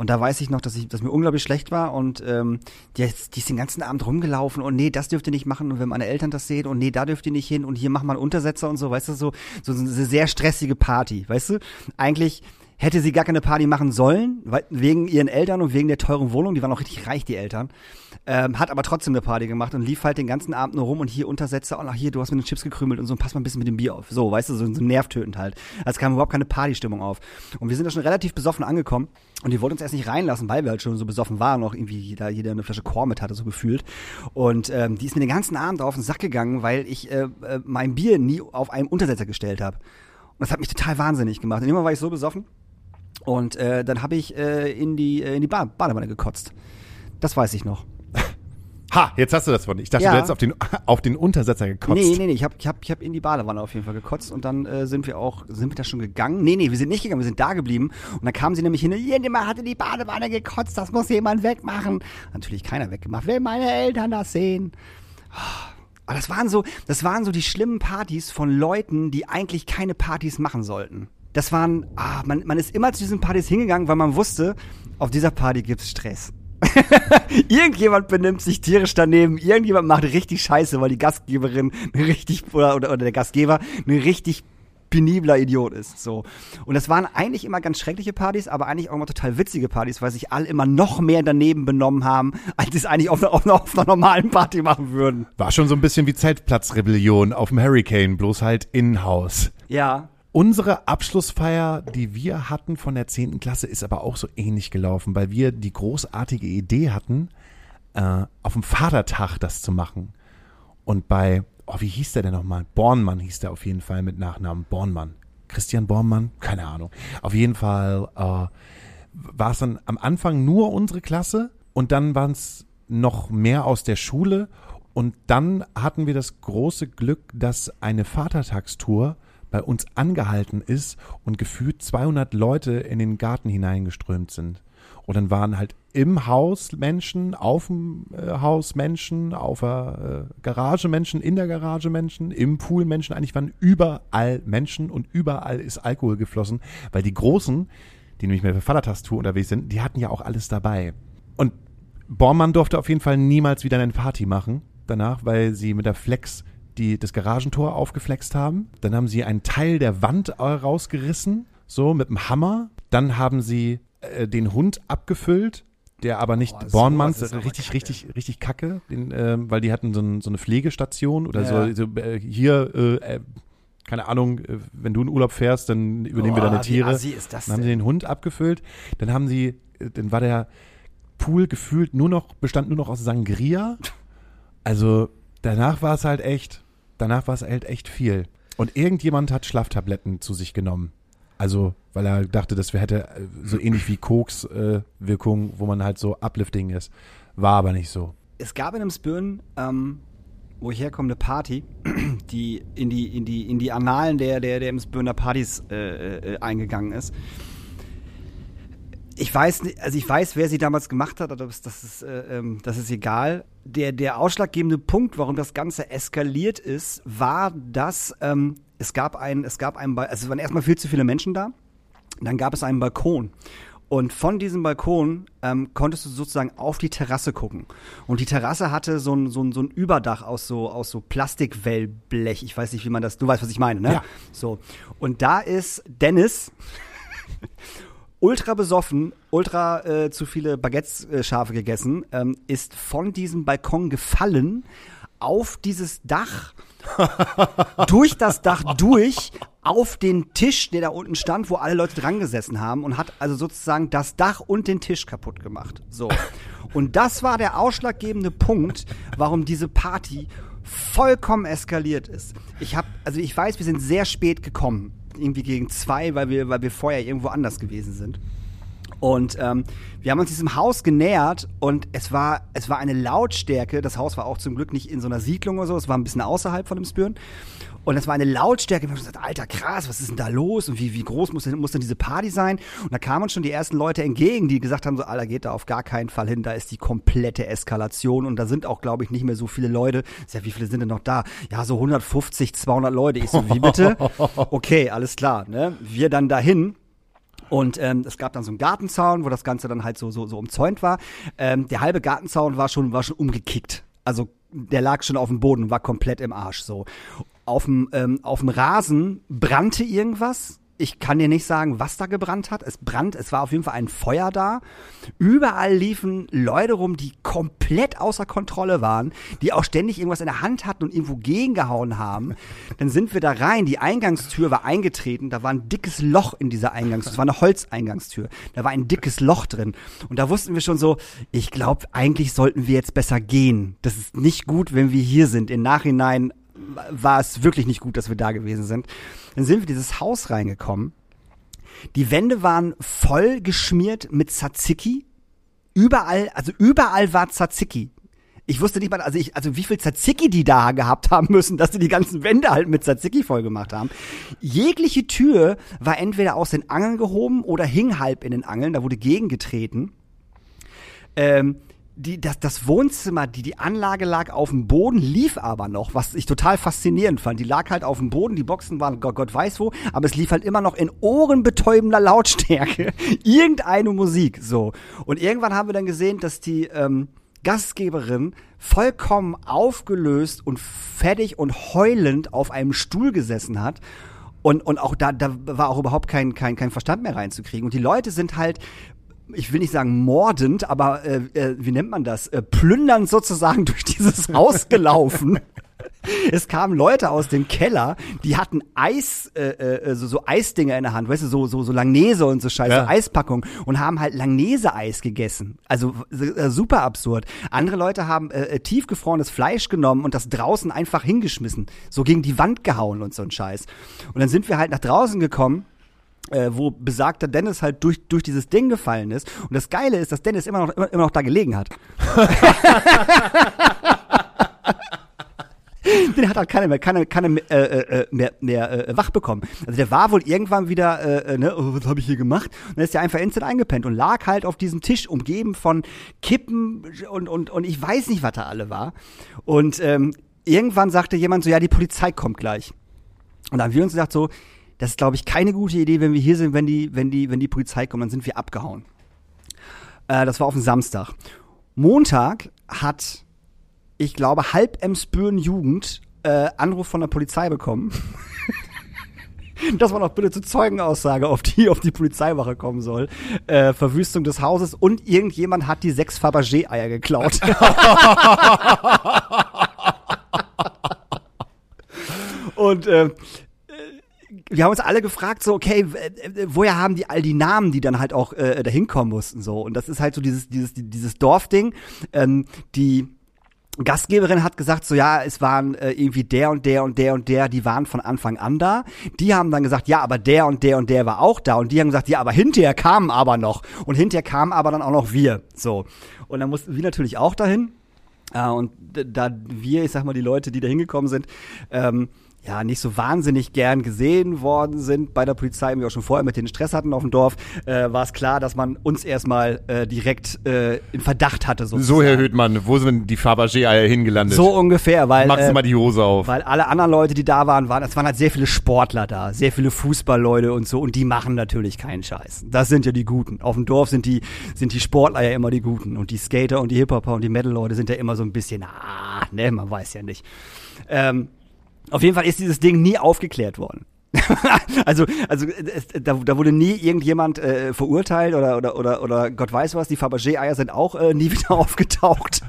Und da weiß ich noch, dass ich, dass mir unglaublich schlecht war und ähm, die, ist- die ist den ganzen Abend rumgelaufen und nee, das dürft ihr nicht machen und wenn meine Eltern das sehen und nee, da dürft ihr nicht hin und hier macht man Untersetzer und so, weißt du, so, so eine sehr stressige Party, weißt du? Eigentlich hätte sie gar keine Party machen sollen, weil, wegen ihren Eltern und wegen der teuren Wohnung. Die waren auch richtig reich, die Eltern. Ähm, hat aber trotzdem eine Party gemacht und lief halt den ganzen Abend nur rum und hier Untersätze, oh, hier, du hast mir den Chips gekrümelt und so, pass mal ein bisschen mit dem Bier auf. So, weißt du, so, so nervtötend halt. Also kam überhaupt keine Partystimmung auf. Und wir sind da schon relativ besoffen angekommen und die wollten uns erst nicht reinlassen, weil wir halt schon so besoffen waren, auch irgendwie jeder, jeder eine Flasche Chor mit hatte, so gefühlt. Und ähm, die ist mir den ganzen Abend auf den Sack gegangen, weil ich äh, äh, mein Bier nie auf einem Untersetzer gestellt habe. Und das hat mich total wahnsinnig gemacht. Und immer war ich so besoffen. Und äh, dann habe ich äh, in die, äh, in die ba Badewanne gekotzt. Das weiß ich noch. Ha, jetzt hast du das von. Ich dachte, Ja. du hättest auf den, auf den Untersetzer gekotzt. Nee, nee, nee, ich habe ich hab, ich hab in die Badewanne auf jeden Fall gekotzt und dann äh, sind wir auch, sind wir da schon gegangen? Nee, nee, wir sind nicht gegangen, wir sind da geblieben und dann kamen sie nämlich hin, jemand hat in die Badewanne gekotzt, das muss jemand wegmachen. Natürlich keiner weggemacht, will meine Eltern das sehen. Aber das waren so, das waren so die schlimmen Partys von Leuten, die eigentlich keine Partys machen sollten. Das waren, ah, man, man ist immer zu diesen Partys hingegangen, weil man wusste, auf dieser Party gibt's Stress. irgendjemand benimmt sich tierisch daneben, irgendjemand macht richtig Scheiße, weil die Gastgeberin eine richtig oder, oder, oder der Gastgeber ein richtig penibler Idiot ist. So. Und das waren eigentlich immer ganz schreckliche Partys, aber eigentlich auch immer total witzige Partys, weil sich alle immer noch mehr daneben benommen haben, als sie es eigentlich auf einer, auf, auf einer normalen Party machen würden. War schon so ein bisschen wie Zeltplatzrebellion auf dem Hurricane, bloß halt in-house. Ja. Unsere Abschlussfeier, die wir hatten von der 10. Klasse, ist aber auch so ähnlich gelaufen, weil wir die großartige Idee hatten, äh, auf dem Vatertag das zu machen. Und bei, oh, wie hieß der denn nochmal? Bornmann hieß der auf jeden Fall mit Nachnamen. Bornmann. Christian Bornmann? Keine Ahnung. Auf jeden Fall äh, war es dann am Anfang nur unsere Klasse und dann waren es noch mehr aus der Schule und dann hatten wir das große Glück, dass eine Vatertagstour bei uns angehalten ist und gefühlt 200 Leute in den Garten hineingeströmt sind. Und dann waren halt im Haus Menschen, auf dem äh, Haus Menschen, auf der äh, Garage Menschen, in der Garage Menschen, im Pool Menschen. Eigentlich waren überall Menschen und überall ist Alkohol geflossen, weil die Großen, die nämlich mit der Vatertagstour unterwegs sind, die hatten ja auch alles dabei. Und Bormann durfte auf jeden Fall niemals wieder eine Party machen danach, weil sie mit der Flex die, das Garagentor aufgeflext haben. Dann haben sie einen Teil der Wand äh, rausgerissen, so mit dem Hammer. Dann haben sie äh, den Hund abgefüllt, der aber nicht Boah, Bornmanns, richtig, kacke. richtig, richtig kacke, den, ähm, weil die hatten so, ein, so eine Pflegestation oder Ja. so, so äh, hier, äh, äh, keine Ahnung, äh, wenn du in Urlaub fährst, dann übernehmen wir Boah, deine wie Tiere. assi ist das Dann haben sie den Hund abgefüllt. Dann haben sie, äh, dann war der Pool gefühlt nur noch, bestand nur noch aus Sangria. Also danach war es halt echt, danach war es halt echt viel. Und irgendjemand hat Schlaftabletten zu sich genommen. Also, weil er dachte, das hätte äh, so ähnlich wie Koks-Wirkung, wo man halt so uplifting ist. War aber nicht so. es gab in Emsbirn, ähm, wo ich herkomme, eine Party, die in die, in die, in die Annalen der, der, der Emsbirner Partys äh, äh, eingegangen ist. Ich weiß nicht, also ich weiß, wer sie damals gemacht hat, aber das, das, ist, äh, ähm, das ist egal. Der, der ausschlaggebende Punkt, warum das Ganze eskaliert ist, war, dass ähm, es gab ein, es gab ein, Ba- also es waren erstmal viel zu viele Menschen da. Dann gab es einen Balkon. Und von diesem Balkon ähm, konntest du sozusagen auf die Terrasse gucken. Und die Terrasse hatte so ein, so ein, so ein Überdach aus so, aus so Plastikwellblech. Ich weiß nicht, wie man das, du weißt, was ich meine, ne? Ja. So. Und da ist Dennis ultra besoffen, ultra äh, zu viele Baguettes-Schafe gegessen, ähm, ist von diesem Balkon gefallen auf dieses Dach, durch das Dach durch, auf den Tisch, der da unten stand, wo alle Leute dran gesessen haben und hat also sozusagen das Dach und den Tisch kaputt gemacht. So. Und das war der ausschlaggebende Punkt, warum diese Party vollkommen eskaliert ist. Ich habe, also ich weiß, wir sind sehr spät gekommen. Irgendwie gegen zwei, weil wir, weil wir vorher irgendwo anders gewesen sind. Und ähm, wir haben uns diesem Haus genähert und es war, es war eine Lautstärke. Das Haus war auch zum Glück nicht in so einer Siedlung oder so, es war ein bisschen außerhalb von dem Spüren. Und es war eine Lautstärke. Wir haben gesagt, Alter, krass, was ist denn da los? Und wie, wie groß muss denn, muss denn diese Party sein? Und da kamen uns schon die ersten Leute entgegen, die gesagt haben, so, Alter, geht da auf gar keinen Fall hin. Da ist die komplette Eskalation. Und da sind auch, glaube ich, nicht mehr so viele Leute. Ich sag, wie viele sind denn noch da? Ja, so 150, 200 Leute. Ich so, wie bitte? Okay, alles klar. Ne? Wir dann dahin. Und ähm, es gab dann so einen Gartenzaun, wo das Ganze dann halt so, so, so umzäunt war. Ähm, der halbe Gartenzaun war schon, war schon umgekickt. Also der lag schon auf dem Boden, war komplett im Arsch so. Auf dem, ähm, auf dem Rasen brannte irgendwas. Ich kann dir nicht sagen, was da gebrannt hat. Es brannt, es war auf jeden Fall ein Feuer da. Überall liefen Leute rum, die komplett außer Kontrolle waren, die auch ständig irgendwas in der Hand hatten und irgendwo gegengehauen haben. Dann sind wir da rein, die Eingangstür war eingetreten, da war ein dickes Loch in dieser Eingangstür, es war eine Holzeingangstür. Da war ein dickes Loch drin. Und da wussten wir schon so, ich glaube, eigentlich sollten wir jetzt besser gehen. Das ist nicht gut, wenn wir hier sind. Im Nachhinein war es wirklich nicht gut, dass wir da gewesen sind. Dann sind wir dieses Haus reingekommen. Die Wände waren voll geschmiert mit Tzatziki. Überall, also überall war Tzatziki. Ich wusste nicht mal, also ich, also wie viel Tzatziki die da gehabt haben müssen, dass sie die ganzen Wände halt mit Tzatziki voll gemacht haben. Jegliche Tür war entweder aus den Angeln gehoben oder hing halb in den Angeln, da wurde gegengetreten. Ähm, die, das, das Wohnzimmer, die, die Anlage lag auf dem Boden, lief aber noch, was ich total faszinierend fand. Die lag halt auf dem Boden, die Boxen waren Gott, Gott weiß wo, aber es lief halt immer noch in ohrenbetäubender Lautstärke irgendeine Musik, so. Und irgendwann haben wir dann gesehen, dass die, ähm, Gastgeberin vollkommen aufgelöst und fertig und heulend auf einem Stuhl gesessen hat. Und, und auch da, da war auch überhaupt kein, kein, kein Verstand mehr reinzukriegen. Und die Leute sind halt ich will nicht sagen mordend, aber äh, äh, wie nennt man das? Äh, plündernd sozusagen durch dieses Haus gelaufen. Es kamen Leute aus dem Keller, die hatten Eis, äh, äh, so, so Eisdinger in der Hand, weißt du, so, so, so Langnese und so scheiße Ja. Eispackung und haben halt Langnese-Eis gegessen. Also äh, super absurd. Andere Leute haben äh, äh, tiefgefrorenes Fleisch genommen und das draußen einfach hingeschmissen. So gegen die Wand gehauen und so ein Scheiß. Und dann sind wir halt nach draußen gekommen äh, wo besagter Dennis halt durch, durch dieses Ding gefallen ist. Und das Geile ist, dass Dennis immer noch, immer, immer noch da gelegen hat. Den hat halt keiner mehr, keiner, keiner äh, äh, mehr, mehr äh, wach bekommen. Also der war wohl irgendwann wieder, äh, äh, ne, oh, was habe ich hier gemacht? Und dann ist der einfach instant eingepennt und lag halt auf diesem Tisch, umgeben von Kippen und, und, und ich weiß nicht, was da alle war. Und ähm, irgendwann sagte jemand so, ja, die Polizei kommt gleich. Und dann haben wir uns gesagt so, das ist, glaube ich, keine gute Idee, wenn wir hier sind, wenn die, wenn die, wenn die Polizei kommt, dann sind wir abgehauen. Äh, das war auf dem Samstag. Montag hat, ich glaube, halb Emsbüren Jugend äh, Anruf von der Polizei bekommen. Dass man auch bitte zur Zeugenaussage auf die, auf die Polizeiwache kommen soll. Äh, Verwüstung des Hauses und irgendjemand hat die sechs Fabergé-Eier geklaut. und äh, wir haben uns alle gefragt, so, okay, äh, woher haben die all die Namen, die dann halt auch äh, dahin kommen mussten, so. Und das ist halt so dieses, dieses, dieses Dorfding. Ähm, die Gastgeberin hat gesagt, so, ja, es waren äh, irgendwie der und der und der und der, die waren von Anfang an da. Die haben dann gesagt, ja, aber der und der und der war auch da. Und die haben gesagt, ja, aber hinterher kamen aber noch. Und hinterher kamen aber dann auch noch wir, so. Und dann mussten wir natürlich auch dahin. Äh, und da wir, ich sag mal, die Leute, die da hingekommen sind, ähm, ja, nicht so wahnsinnig gern gesehen worden sind bei der Polizei, wir auch schon vorher mit den Stress hatten auf dem Dorf, äh, war es klar, dass man uns erstmal äh, direkt äh, in Verdacht hatte. Sozusagen. So, Herr Höhtmann, wo sind die Fabergé-Eier hingelandet? So ungefähr, weil, Machen Sie äh, mal die Hose auf. weil alle anderen Leute, die da waren, waren, es waren halt sehr viele Sportler da, sehr viele Fußballleute und so, und die machen natürlich keinen Scheiß. Das sind ja die Guten. Auf dem Dorf sind die, sind die Sportler ja immer die Guten. Und die Skater und die Hip-Hopper und die Metal-Leute sind ja immer so ein bisschen, ah, ne, man weiß ja nicht. Ähm, auf jeden Fall ist dieses Ding nie aufgeklärt worden. also, also es, da, da wurde nie irgendjemand äh, verurteilt oder, oder, oder, oder Gott weiß was, die Fabergé-Eier sind auch äh, nie wieder aufgetaucht.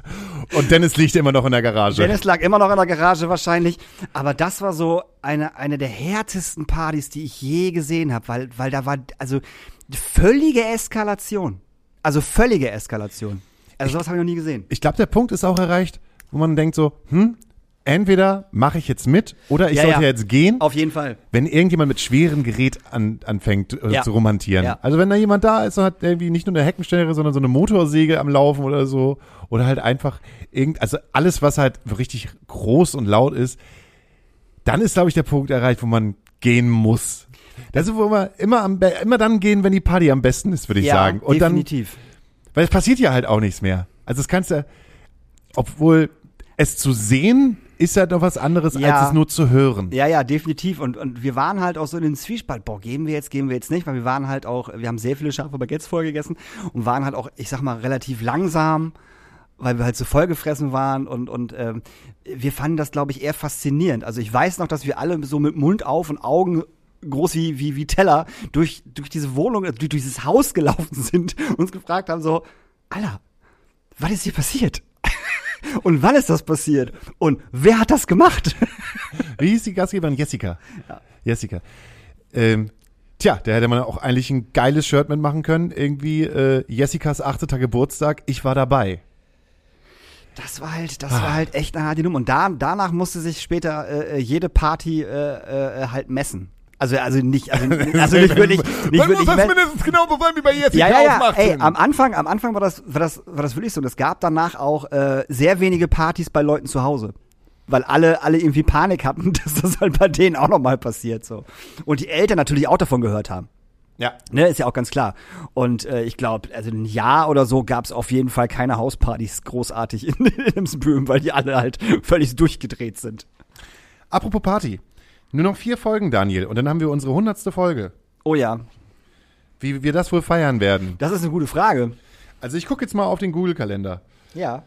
Und Dennis liegt immer noch in der Garage. Dennis lag immer noch in der Garage wahrscheinlich. Aber das war so eine, eine der härtesten Partys, die ich je gesehen habe, weil, weil da war also völlige Eskalation. Also völlige Eskalation. Also sowas habe ich noch nie gesehen. ich glaube, der Punkt ist auch erreicht, wo man denkt so, hm, entweder mache ich jetzt mit oder ich Ja, sollte ja. jetzt gehen, Auf jeden Fall. wenn irgendjemand mit schwerem Gerät an, anfängt äh, Ja. zu rumhantieren. Also wenn da jemand da ist und hat irgendwie nicht nur eine Heckenstellere, sondern so eine Motorsäge am Laufen oder so oder halt einfach irgend, also alles, was halt richtig groß und laut ist, dann ist, glaube ich, der Punkt erreicht, wo man gehen muss. Das ist, wo man immer, am, immer dann gehen, wenn die Party am besten ist, würde ich sagen. Und dann, definitiv. weil es passiert ja halt auch nichts mehr. Also es kannst ja, obwohl es zu sehen ist ja noch was anderes, Ja. als es nur zu hören. Ja, ja, definitiv. Und, und wir waren halt auch so in den Zwiespalt, boah, gehen wir jetzt, gehen wir jetzt nicht, weil wir waren halt auch, wir haben sehr viele scharfe Baguettes vorher gegessen und waren halt auch, ich sag mal, relativ langsam, weil wir halt so vollgefressen waren und, und ähm, wir fanden das, glaube ich, eher faszinierend. Also ich weiß noch, dass wir alle so mit Mund auf und Augen groß wie, wie, wie Teller durch, durch diese Wohnung, durch, durch dieses Haus gelaufen sind und uns gefragt haben so, Alter, was ist hier passiert? Und wann ist das passiert? Und wer hat das gemacht? Wie hieß die Gastgeberin? Jessica. Jessica. Ähm, tja, da hätte man auch eigentlich ein geiles Shirt mitmachen können. Irgendwie äh, Jessicas 8. Geburtstag, ich war dabei. Das war halt, das war halt echt eine harte Nummer. Und da, danach musste sich später äh, äh, jede Party äh, äh, halt messen. Also, also nicht, also, also nicht wirklich, nicht wirklich messen. mindestens genau sein wie bei Jessica Ja, ja, ja. Ey, 18. am Anfang, am Anfang war das, war das, war das wirklich so. Und es gab danach auch äh, sehr wenige Partys bei Leuten zu Hause. Weil alle, alle irgendwie Panik hatten, dass das halt bei denen auch nochmal passiert, so. Und die Eltern natürlich auch davon gehört haben. Ja. Ne, ist ja auch ganz klar. Und äh, ich glaube, also ein Jahr oder so gab es auf jeden Fall keine Hauspartys großartig in, in Imsbüren, weil die alle halt völlig durchgedreht sind. Apropos Party. Nur noch vier Folgen, Daniel. Und dann haben wir unsere hundertste Folge. Oh ja, Wie wir das wohl feiern werden. das ist eine gute Frage. Also ich gucke jetzt mal auf den Google-Kalender. Ja.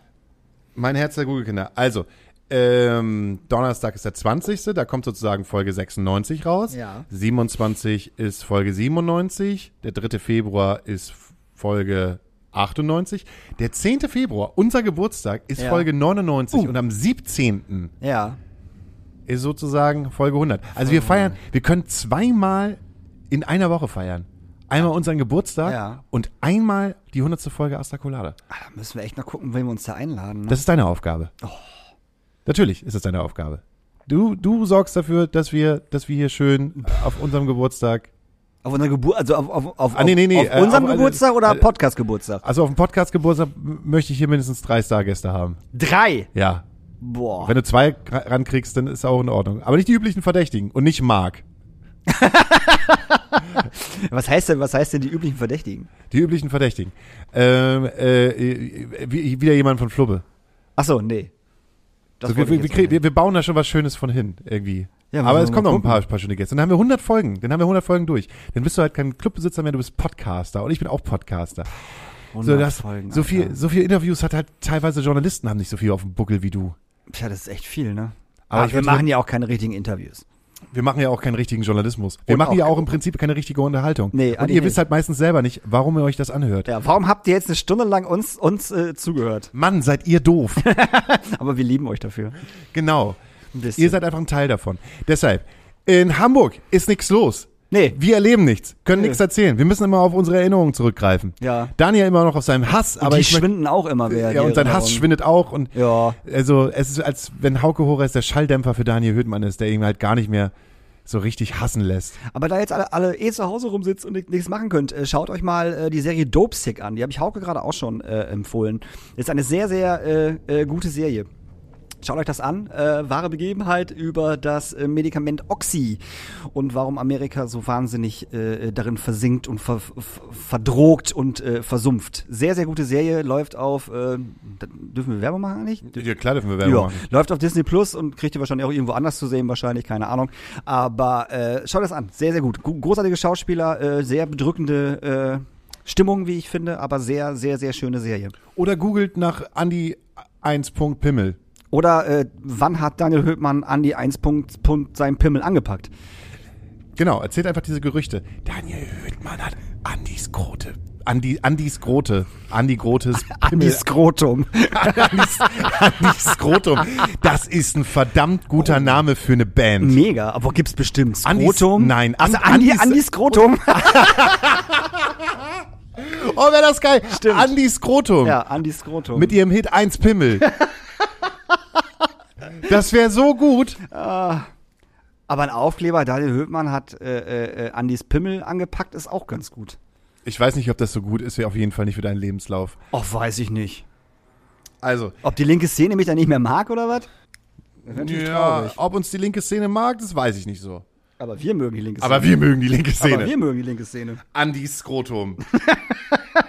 Mein Herz der Google-Kinder. Also, ähm, Donnerstag ist der 20. Da kommt sozusagen Folge 96 raus. Ja. 27 ist Folge 97. Der 3. Februar ist Folge 98. Der 10. Februar, unser Geburtstag, ist Ja. Folge 99. Uh. Und am 17. Ja. Ist sozusagen Folge 100. Also wir feiern, wir können zweimal in einer Woche feiern. Einmal unseren Geburtstag Ja. und einmal die 100. Folge Asta Colada. Ah, Da müssen wir echt noch gucken, wen wir uns da einladen. Ne? Das ist deine Aufgabe. Oh. Natürlich ist es deine Aufgabe. Du, du sorgst dafür, dass wir, dass wir hier schön auf unserem Geburtstag, auf unserer Geburt, also auf, auf, auf, Ah, nee, nee, nee, auf äh, unserem auf- Geburtstag oder äh, Podcast-Geburtstag? also auf dem Podcast-Geburtstag m- möchte ich hier mindestens drei Stargäste haben. Drei. Ja. Boah. Wenn du zwei ra- rankriegst, dann ist auch in Ordnung. Aber nicht die üblichen Verdächtigen und nicht Mark. Was heißt denn, was heißt denn die üblichen Verdächtigen? Die üblichen Verdächtigen. Ähm, äh, wie, wieder jemand von Flubbe. Ach so, nee. Das So, wir, wir, wir, wir, bauen da schon was Schönes von hin, irgendwie. Ja, Aber es kommen noch ein paar, paar schöne Gäste. Dann haben wir 100 Folgen. Dann haben wir 100 Folgen durch. Dann bist du halt kein Clubbesitzer mehr, du bist Podcaster. Und ich bin auch Podcaster. So, 100 das, Folgen, so, viel, so viel Interviews hat halt teilweise Journalisten haben nicht so viel auf dem Buckel wie du. Tja, das ist echt viel, ne? Aber Aber ich wir machen ja auch keine richtigen Interviews. Wir machen ja auch keinen richtigen Journalismus. Wir Und machen ja auch- auch im Prinzip keine richtige Unterhaltung. Nee, Und ihr wisst halt meistens selber nicht, warum ihr euch das anhört. Ja, warum habt ihr jetzt eine Stunde lang uns, uns äh, zugehört? Mann, seid ihr doof. Aber wir lieben euch dafür. genau. Ihr seid einfach ein Teil davon. Deshalb, in Hamburg ist nichts los. Nee. Wir erleben nichts, können Nee. nichts erzählen. Wir müssen immer auf unsere Erinnerungen zurückgreifen. Ja. Daniel immer noch auf seinem Hass, Und aber die ich schwinden auch immer mehr. ja, und sein Hass schwindet auch und Ja. also es ist als wenn Hauke Horace der Schalldämpfer für Daniel Höhtmann ist, der ihn halt gar nicht mehr so richtig hassen lässt. Aber da jetzt alle, alle eh zu Hause rumsitzt und ni- nichts machen könnt, äh, schaut euch mal äh, die Serie Dope Sick an. Die habe ich Hauke gerade auch schon äh, empfohlen. Ist eine sehr, sehr äh, äh, gute Serie. Schaut euch das an. Äh, wahre Begebenheit über das äh, Medikament Oxy und warum Amerika so wahnsinnig äh, darin versinkt und ver ver verdrogt und äh, versumpft. Sehr, sehr gute Serie. Läuft auf, äh, dürfen wir Werbung machen eigentlich? Ja, klar dürfen wir Werbung Ja, machen. läuft auf Disney Plus und kriegt ihr wahrscheinlich auch irgendwo anders zu sehen, wahrscheinlich, keine Ahnung. Aber äh, schaut das an, sehr, sehr gut. Gu- Großartige Schauspieler, äh, sehr bedrückende äh, Stimmung, wie ich finde, aber sehr, sehr, sehr schöne Serie. Oder googelt nach Andi 1. Pimmel. Oder äh, wann hat Daniel Höhtmann Andi 1. Punkt, Punkt seinen Pimmel angepackt? Genau, erzählt einfach diese Gerüchte. Daniel Höhtmann hat Andis Grote. Andi, Andis Grote. Andi Grotes Andi Skrotum. Andis, Andis Skrotum. Das ist ein verdammt guter Name für eine Band. Mega, aber gibt's bestimmt Andis- Skrotum? nein, also An- Andi, Andis- Andi Skrotum. Oh, wäre das geil. Stimmt. Andi Skrotum. ja, Andi Skrotum. Mit ihrem Hit 1 Pimmel. das wäre so gut. aber ein Aufkleber, Daniel Höhtmann hat äh, äh, Andis Pimmel angepackt, ist auch ganz gut. Ich weiß nicht, ob das so gut ist. Wäre auf jeden Fall nicht für deinen Lebenslauf. Ach, weiß ich nicht. Also, Ob die linke Szene mich dann nicht mehr mag oder was? Ja, ob uns die linke Szene mag, das weiß ich nicht so. Aber wir mögen die linke Szene. Aber wir mögen die linke Szene. Aber wir mögen die linke Szene. Andi Skrotum.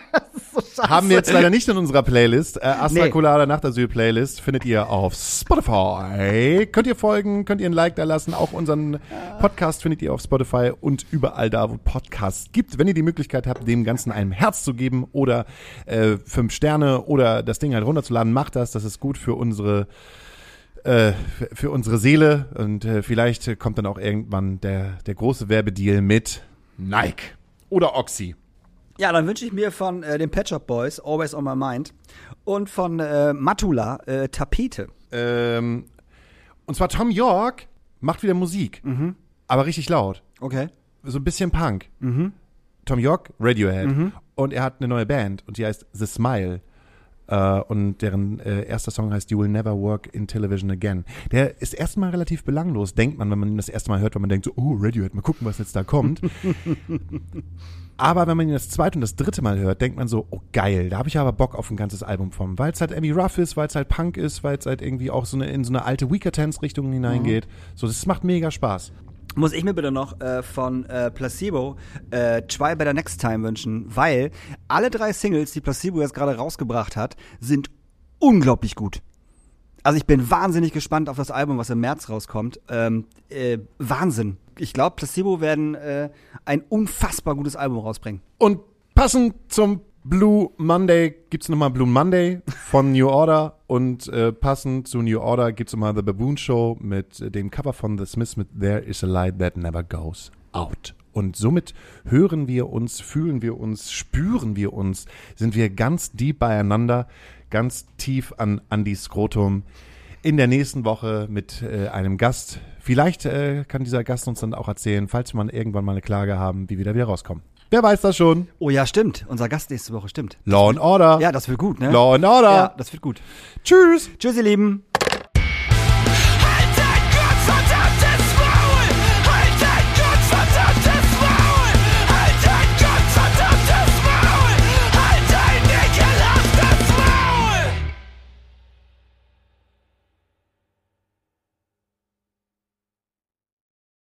Haben wir jetzt leider nicht in unserer Playlist. Äh, Astra Nee. Nachtasyl Playlist findet ihr auf Spotify. Könnt ihr folgen, könnt ihr ein Like da lassen. Auch unseren Podcast findet ihr auf Spotify und überall da, wo Podcasts gibt. Wenn ihr die Möglichkeit habt, dem Ganzen ein Herz zu geben oder äh, fünf Sterne oder das Ding halt runterzuladen, macht das. Das ist gut für unsere äh, für, unsere Seele und äh, vielleicht kommt dann auch irgendwann der, der große Werbedeal mit Nike oder Oxy. Ja, dann wünsche ich mir von äh, den Pet Shop Boys Always on My Mind und von äh, Matula äh, Tapete. Ähm, und zwar Tom York macht wieder Musik, aber richtig laut. Okay. So ein bisschen Punk. Tom York, Radiohead. Und er hat eine neue Band und die heißt The Smile. Äh, und deren äh, erster Song heißt You Will Never Work in Television Again. Der ist erstmal relativ belanglos, denkt man, wenn man ihn das erste Mal hört, weil man denkt so, oh, Radiohead, mal gucken, was jetzt da kommt. aber wenn man ihn das zweite und das dritte Mal hört, denkt man so, oh geil, da habe ich aber Bock auf ein ganzes Album von. Weil es halt Emmy Ruff ist, weil es halt Punk ist, weil es halt irgendwie auch so eine, in so eine alte Weaker-Dance-Richtung hineingeht. So, das macht mega Spaß. Muss ich mir bitte noch äh, von äh, Placebo äh, Try Better Next Time wünschen, weil alle drei Singles, die Placebo jetzt gerade rausgebracht hat, sind unglaublich gut. Also ich bin wahnsinnig gespannt auf das Album, was im März rauskommt. Ähm, äh, Wahnsinn. Ich glaube, Placebo werden äh, ein unfassbar gutes Album rausbringen. Und passend zum Blue Monday gibt's nochmal Blue Monday von New Order und äh, passend zu New Order gibt's nochmal The Baboon Show mit äh, dem Cover von The Smiths mit There is a light that never goes out. Und somit hören wir uns, fühlen wir uns, spüren wir uns, sind wir ganz deep beieinander, ganz tief an Andys Skrotum in der nächsten Woche mit äh, einem Gast. Vielleicht äh, kann dieser Gast uns dann auch erzählen, falls wir mal irgendwann mal eine Klage haben, wie wir da wieder rauskommen. Wer weiß das schon? Oh ja, stimmt. Unser Gast nächste Woche stimmt. Law and Order. Ja, das wird gut, ne? Law and Order. Ja, das wird gut. Tschüss. Tschüss, ihr Lieben.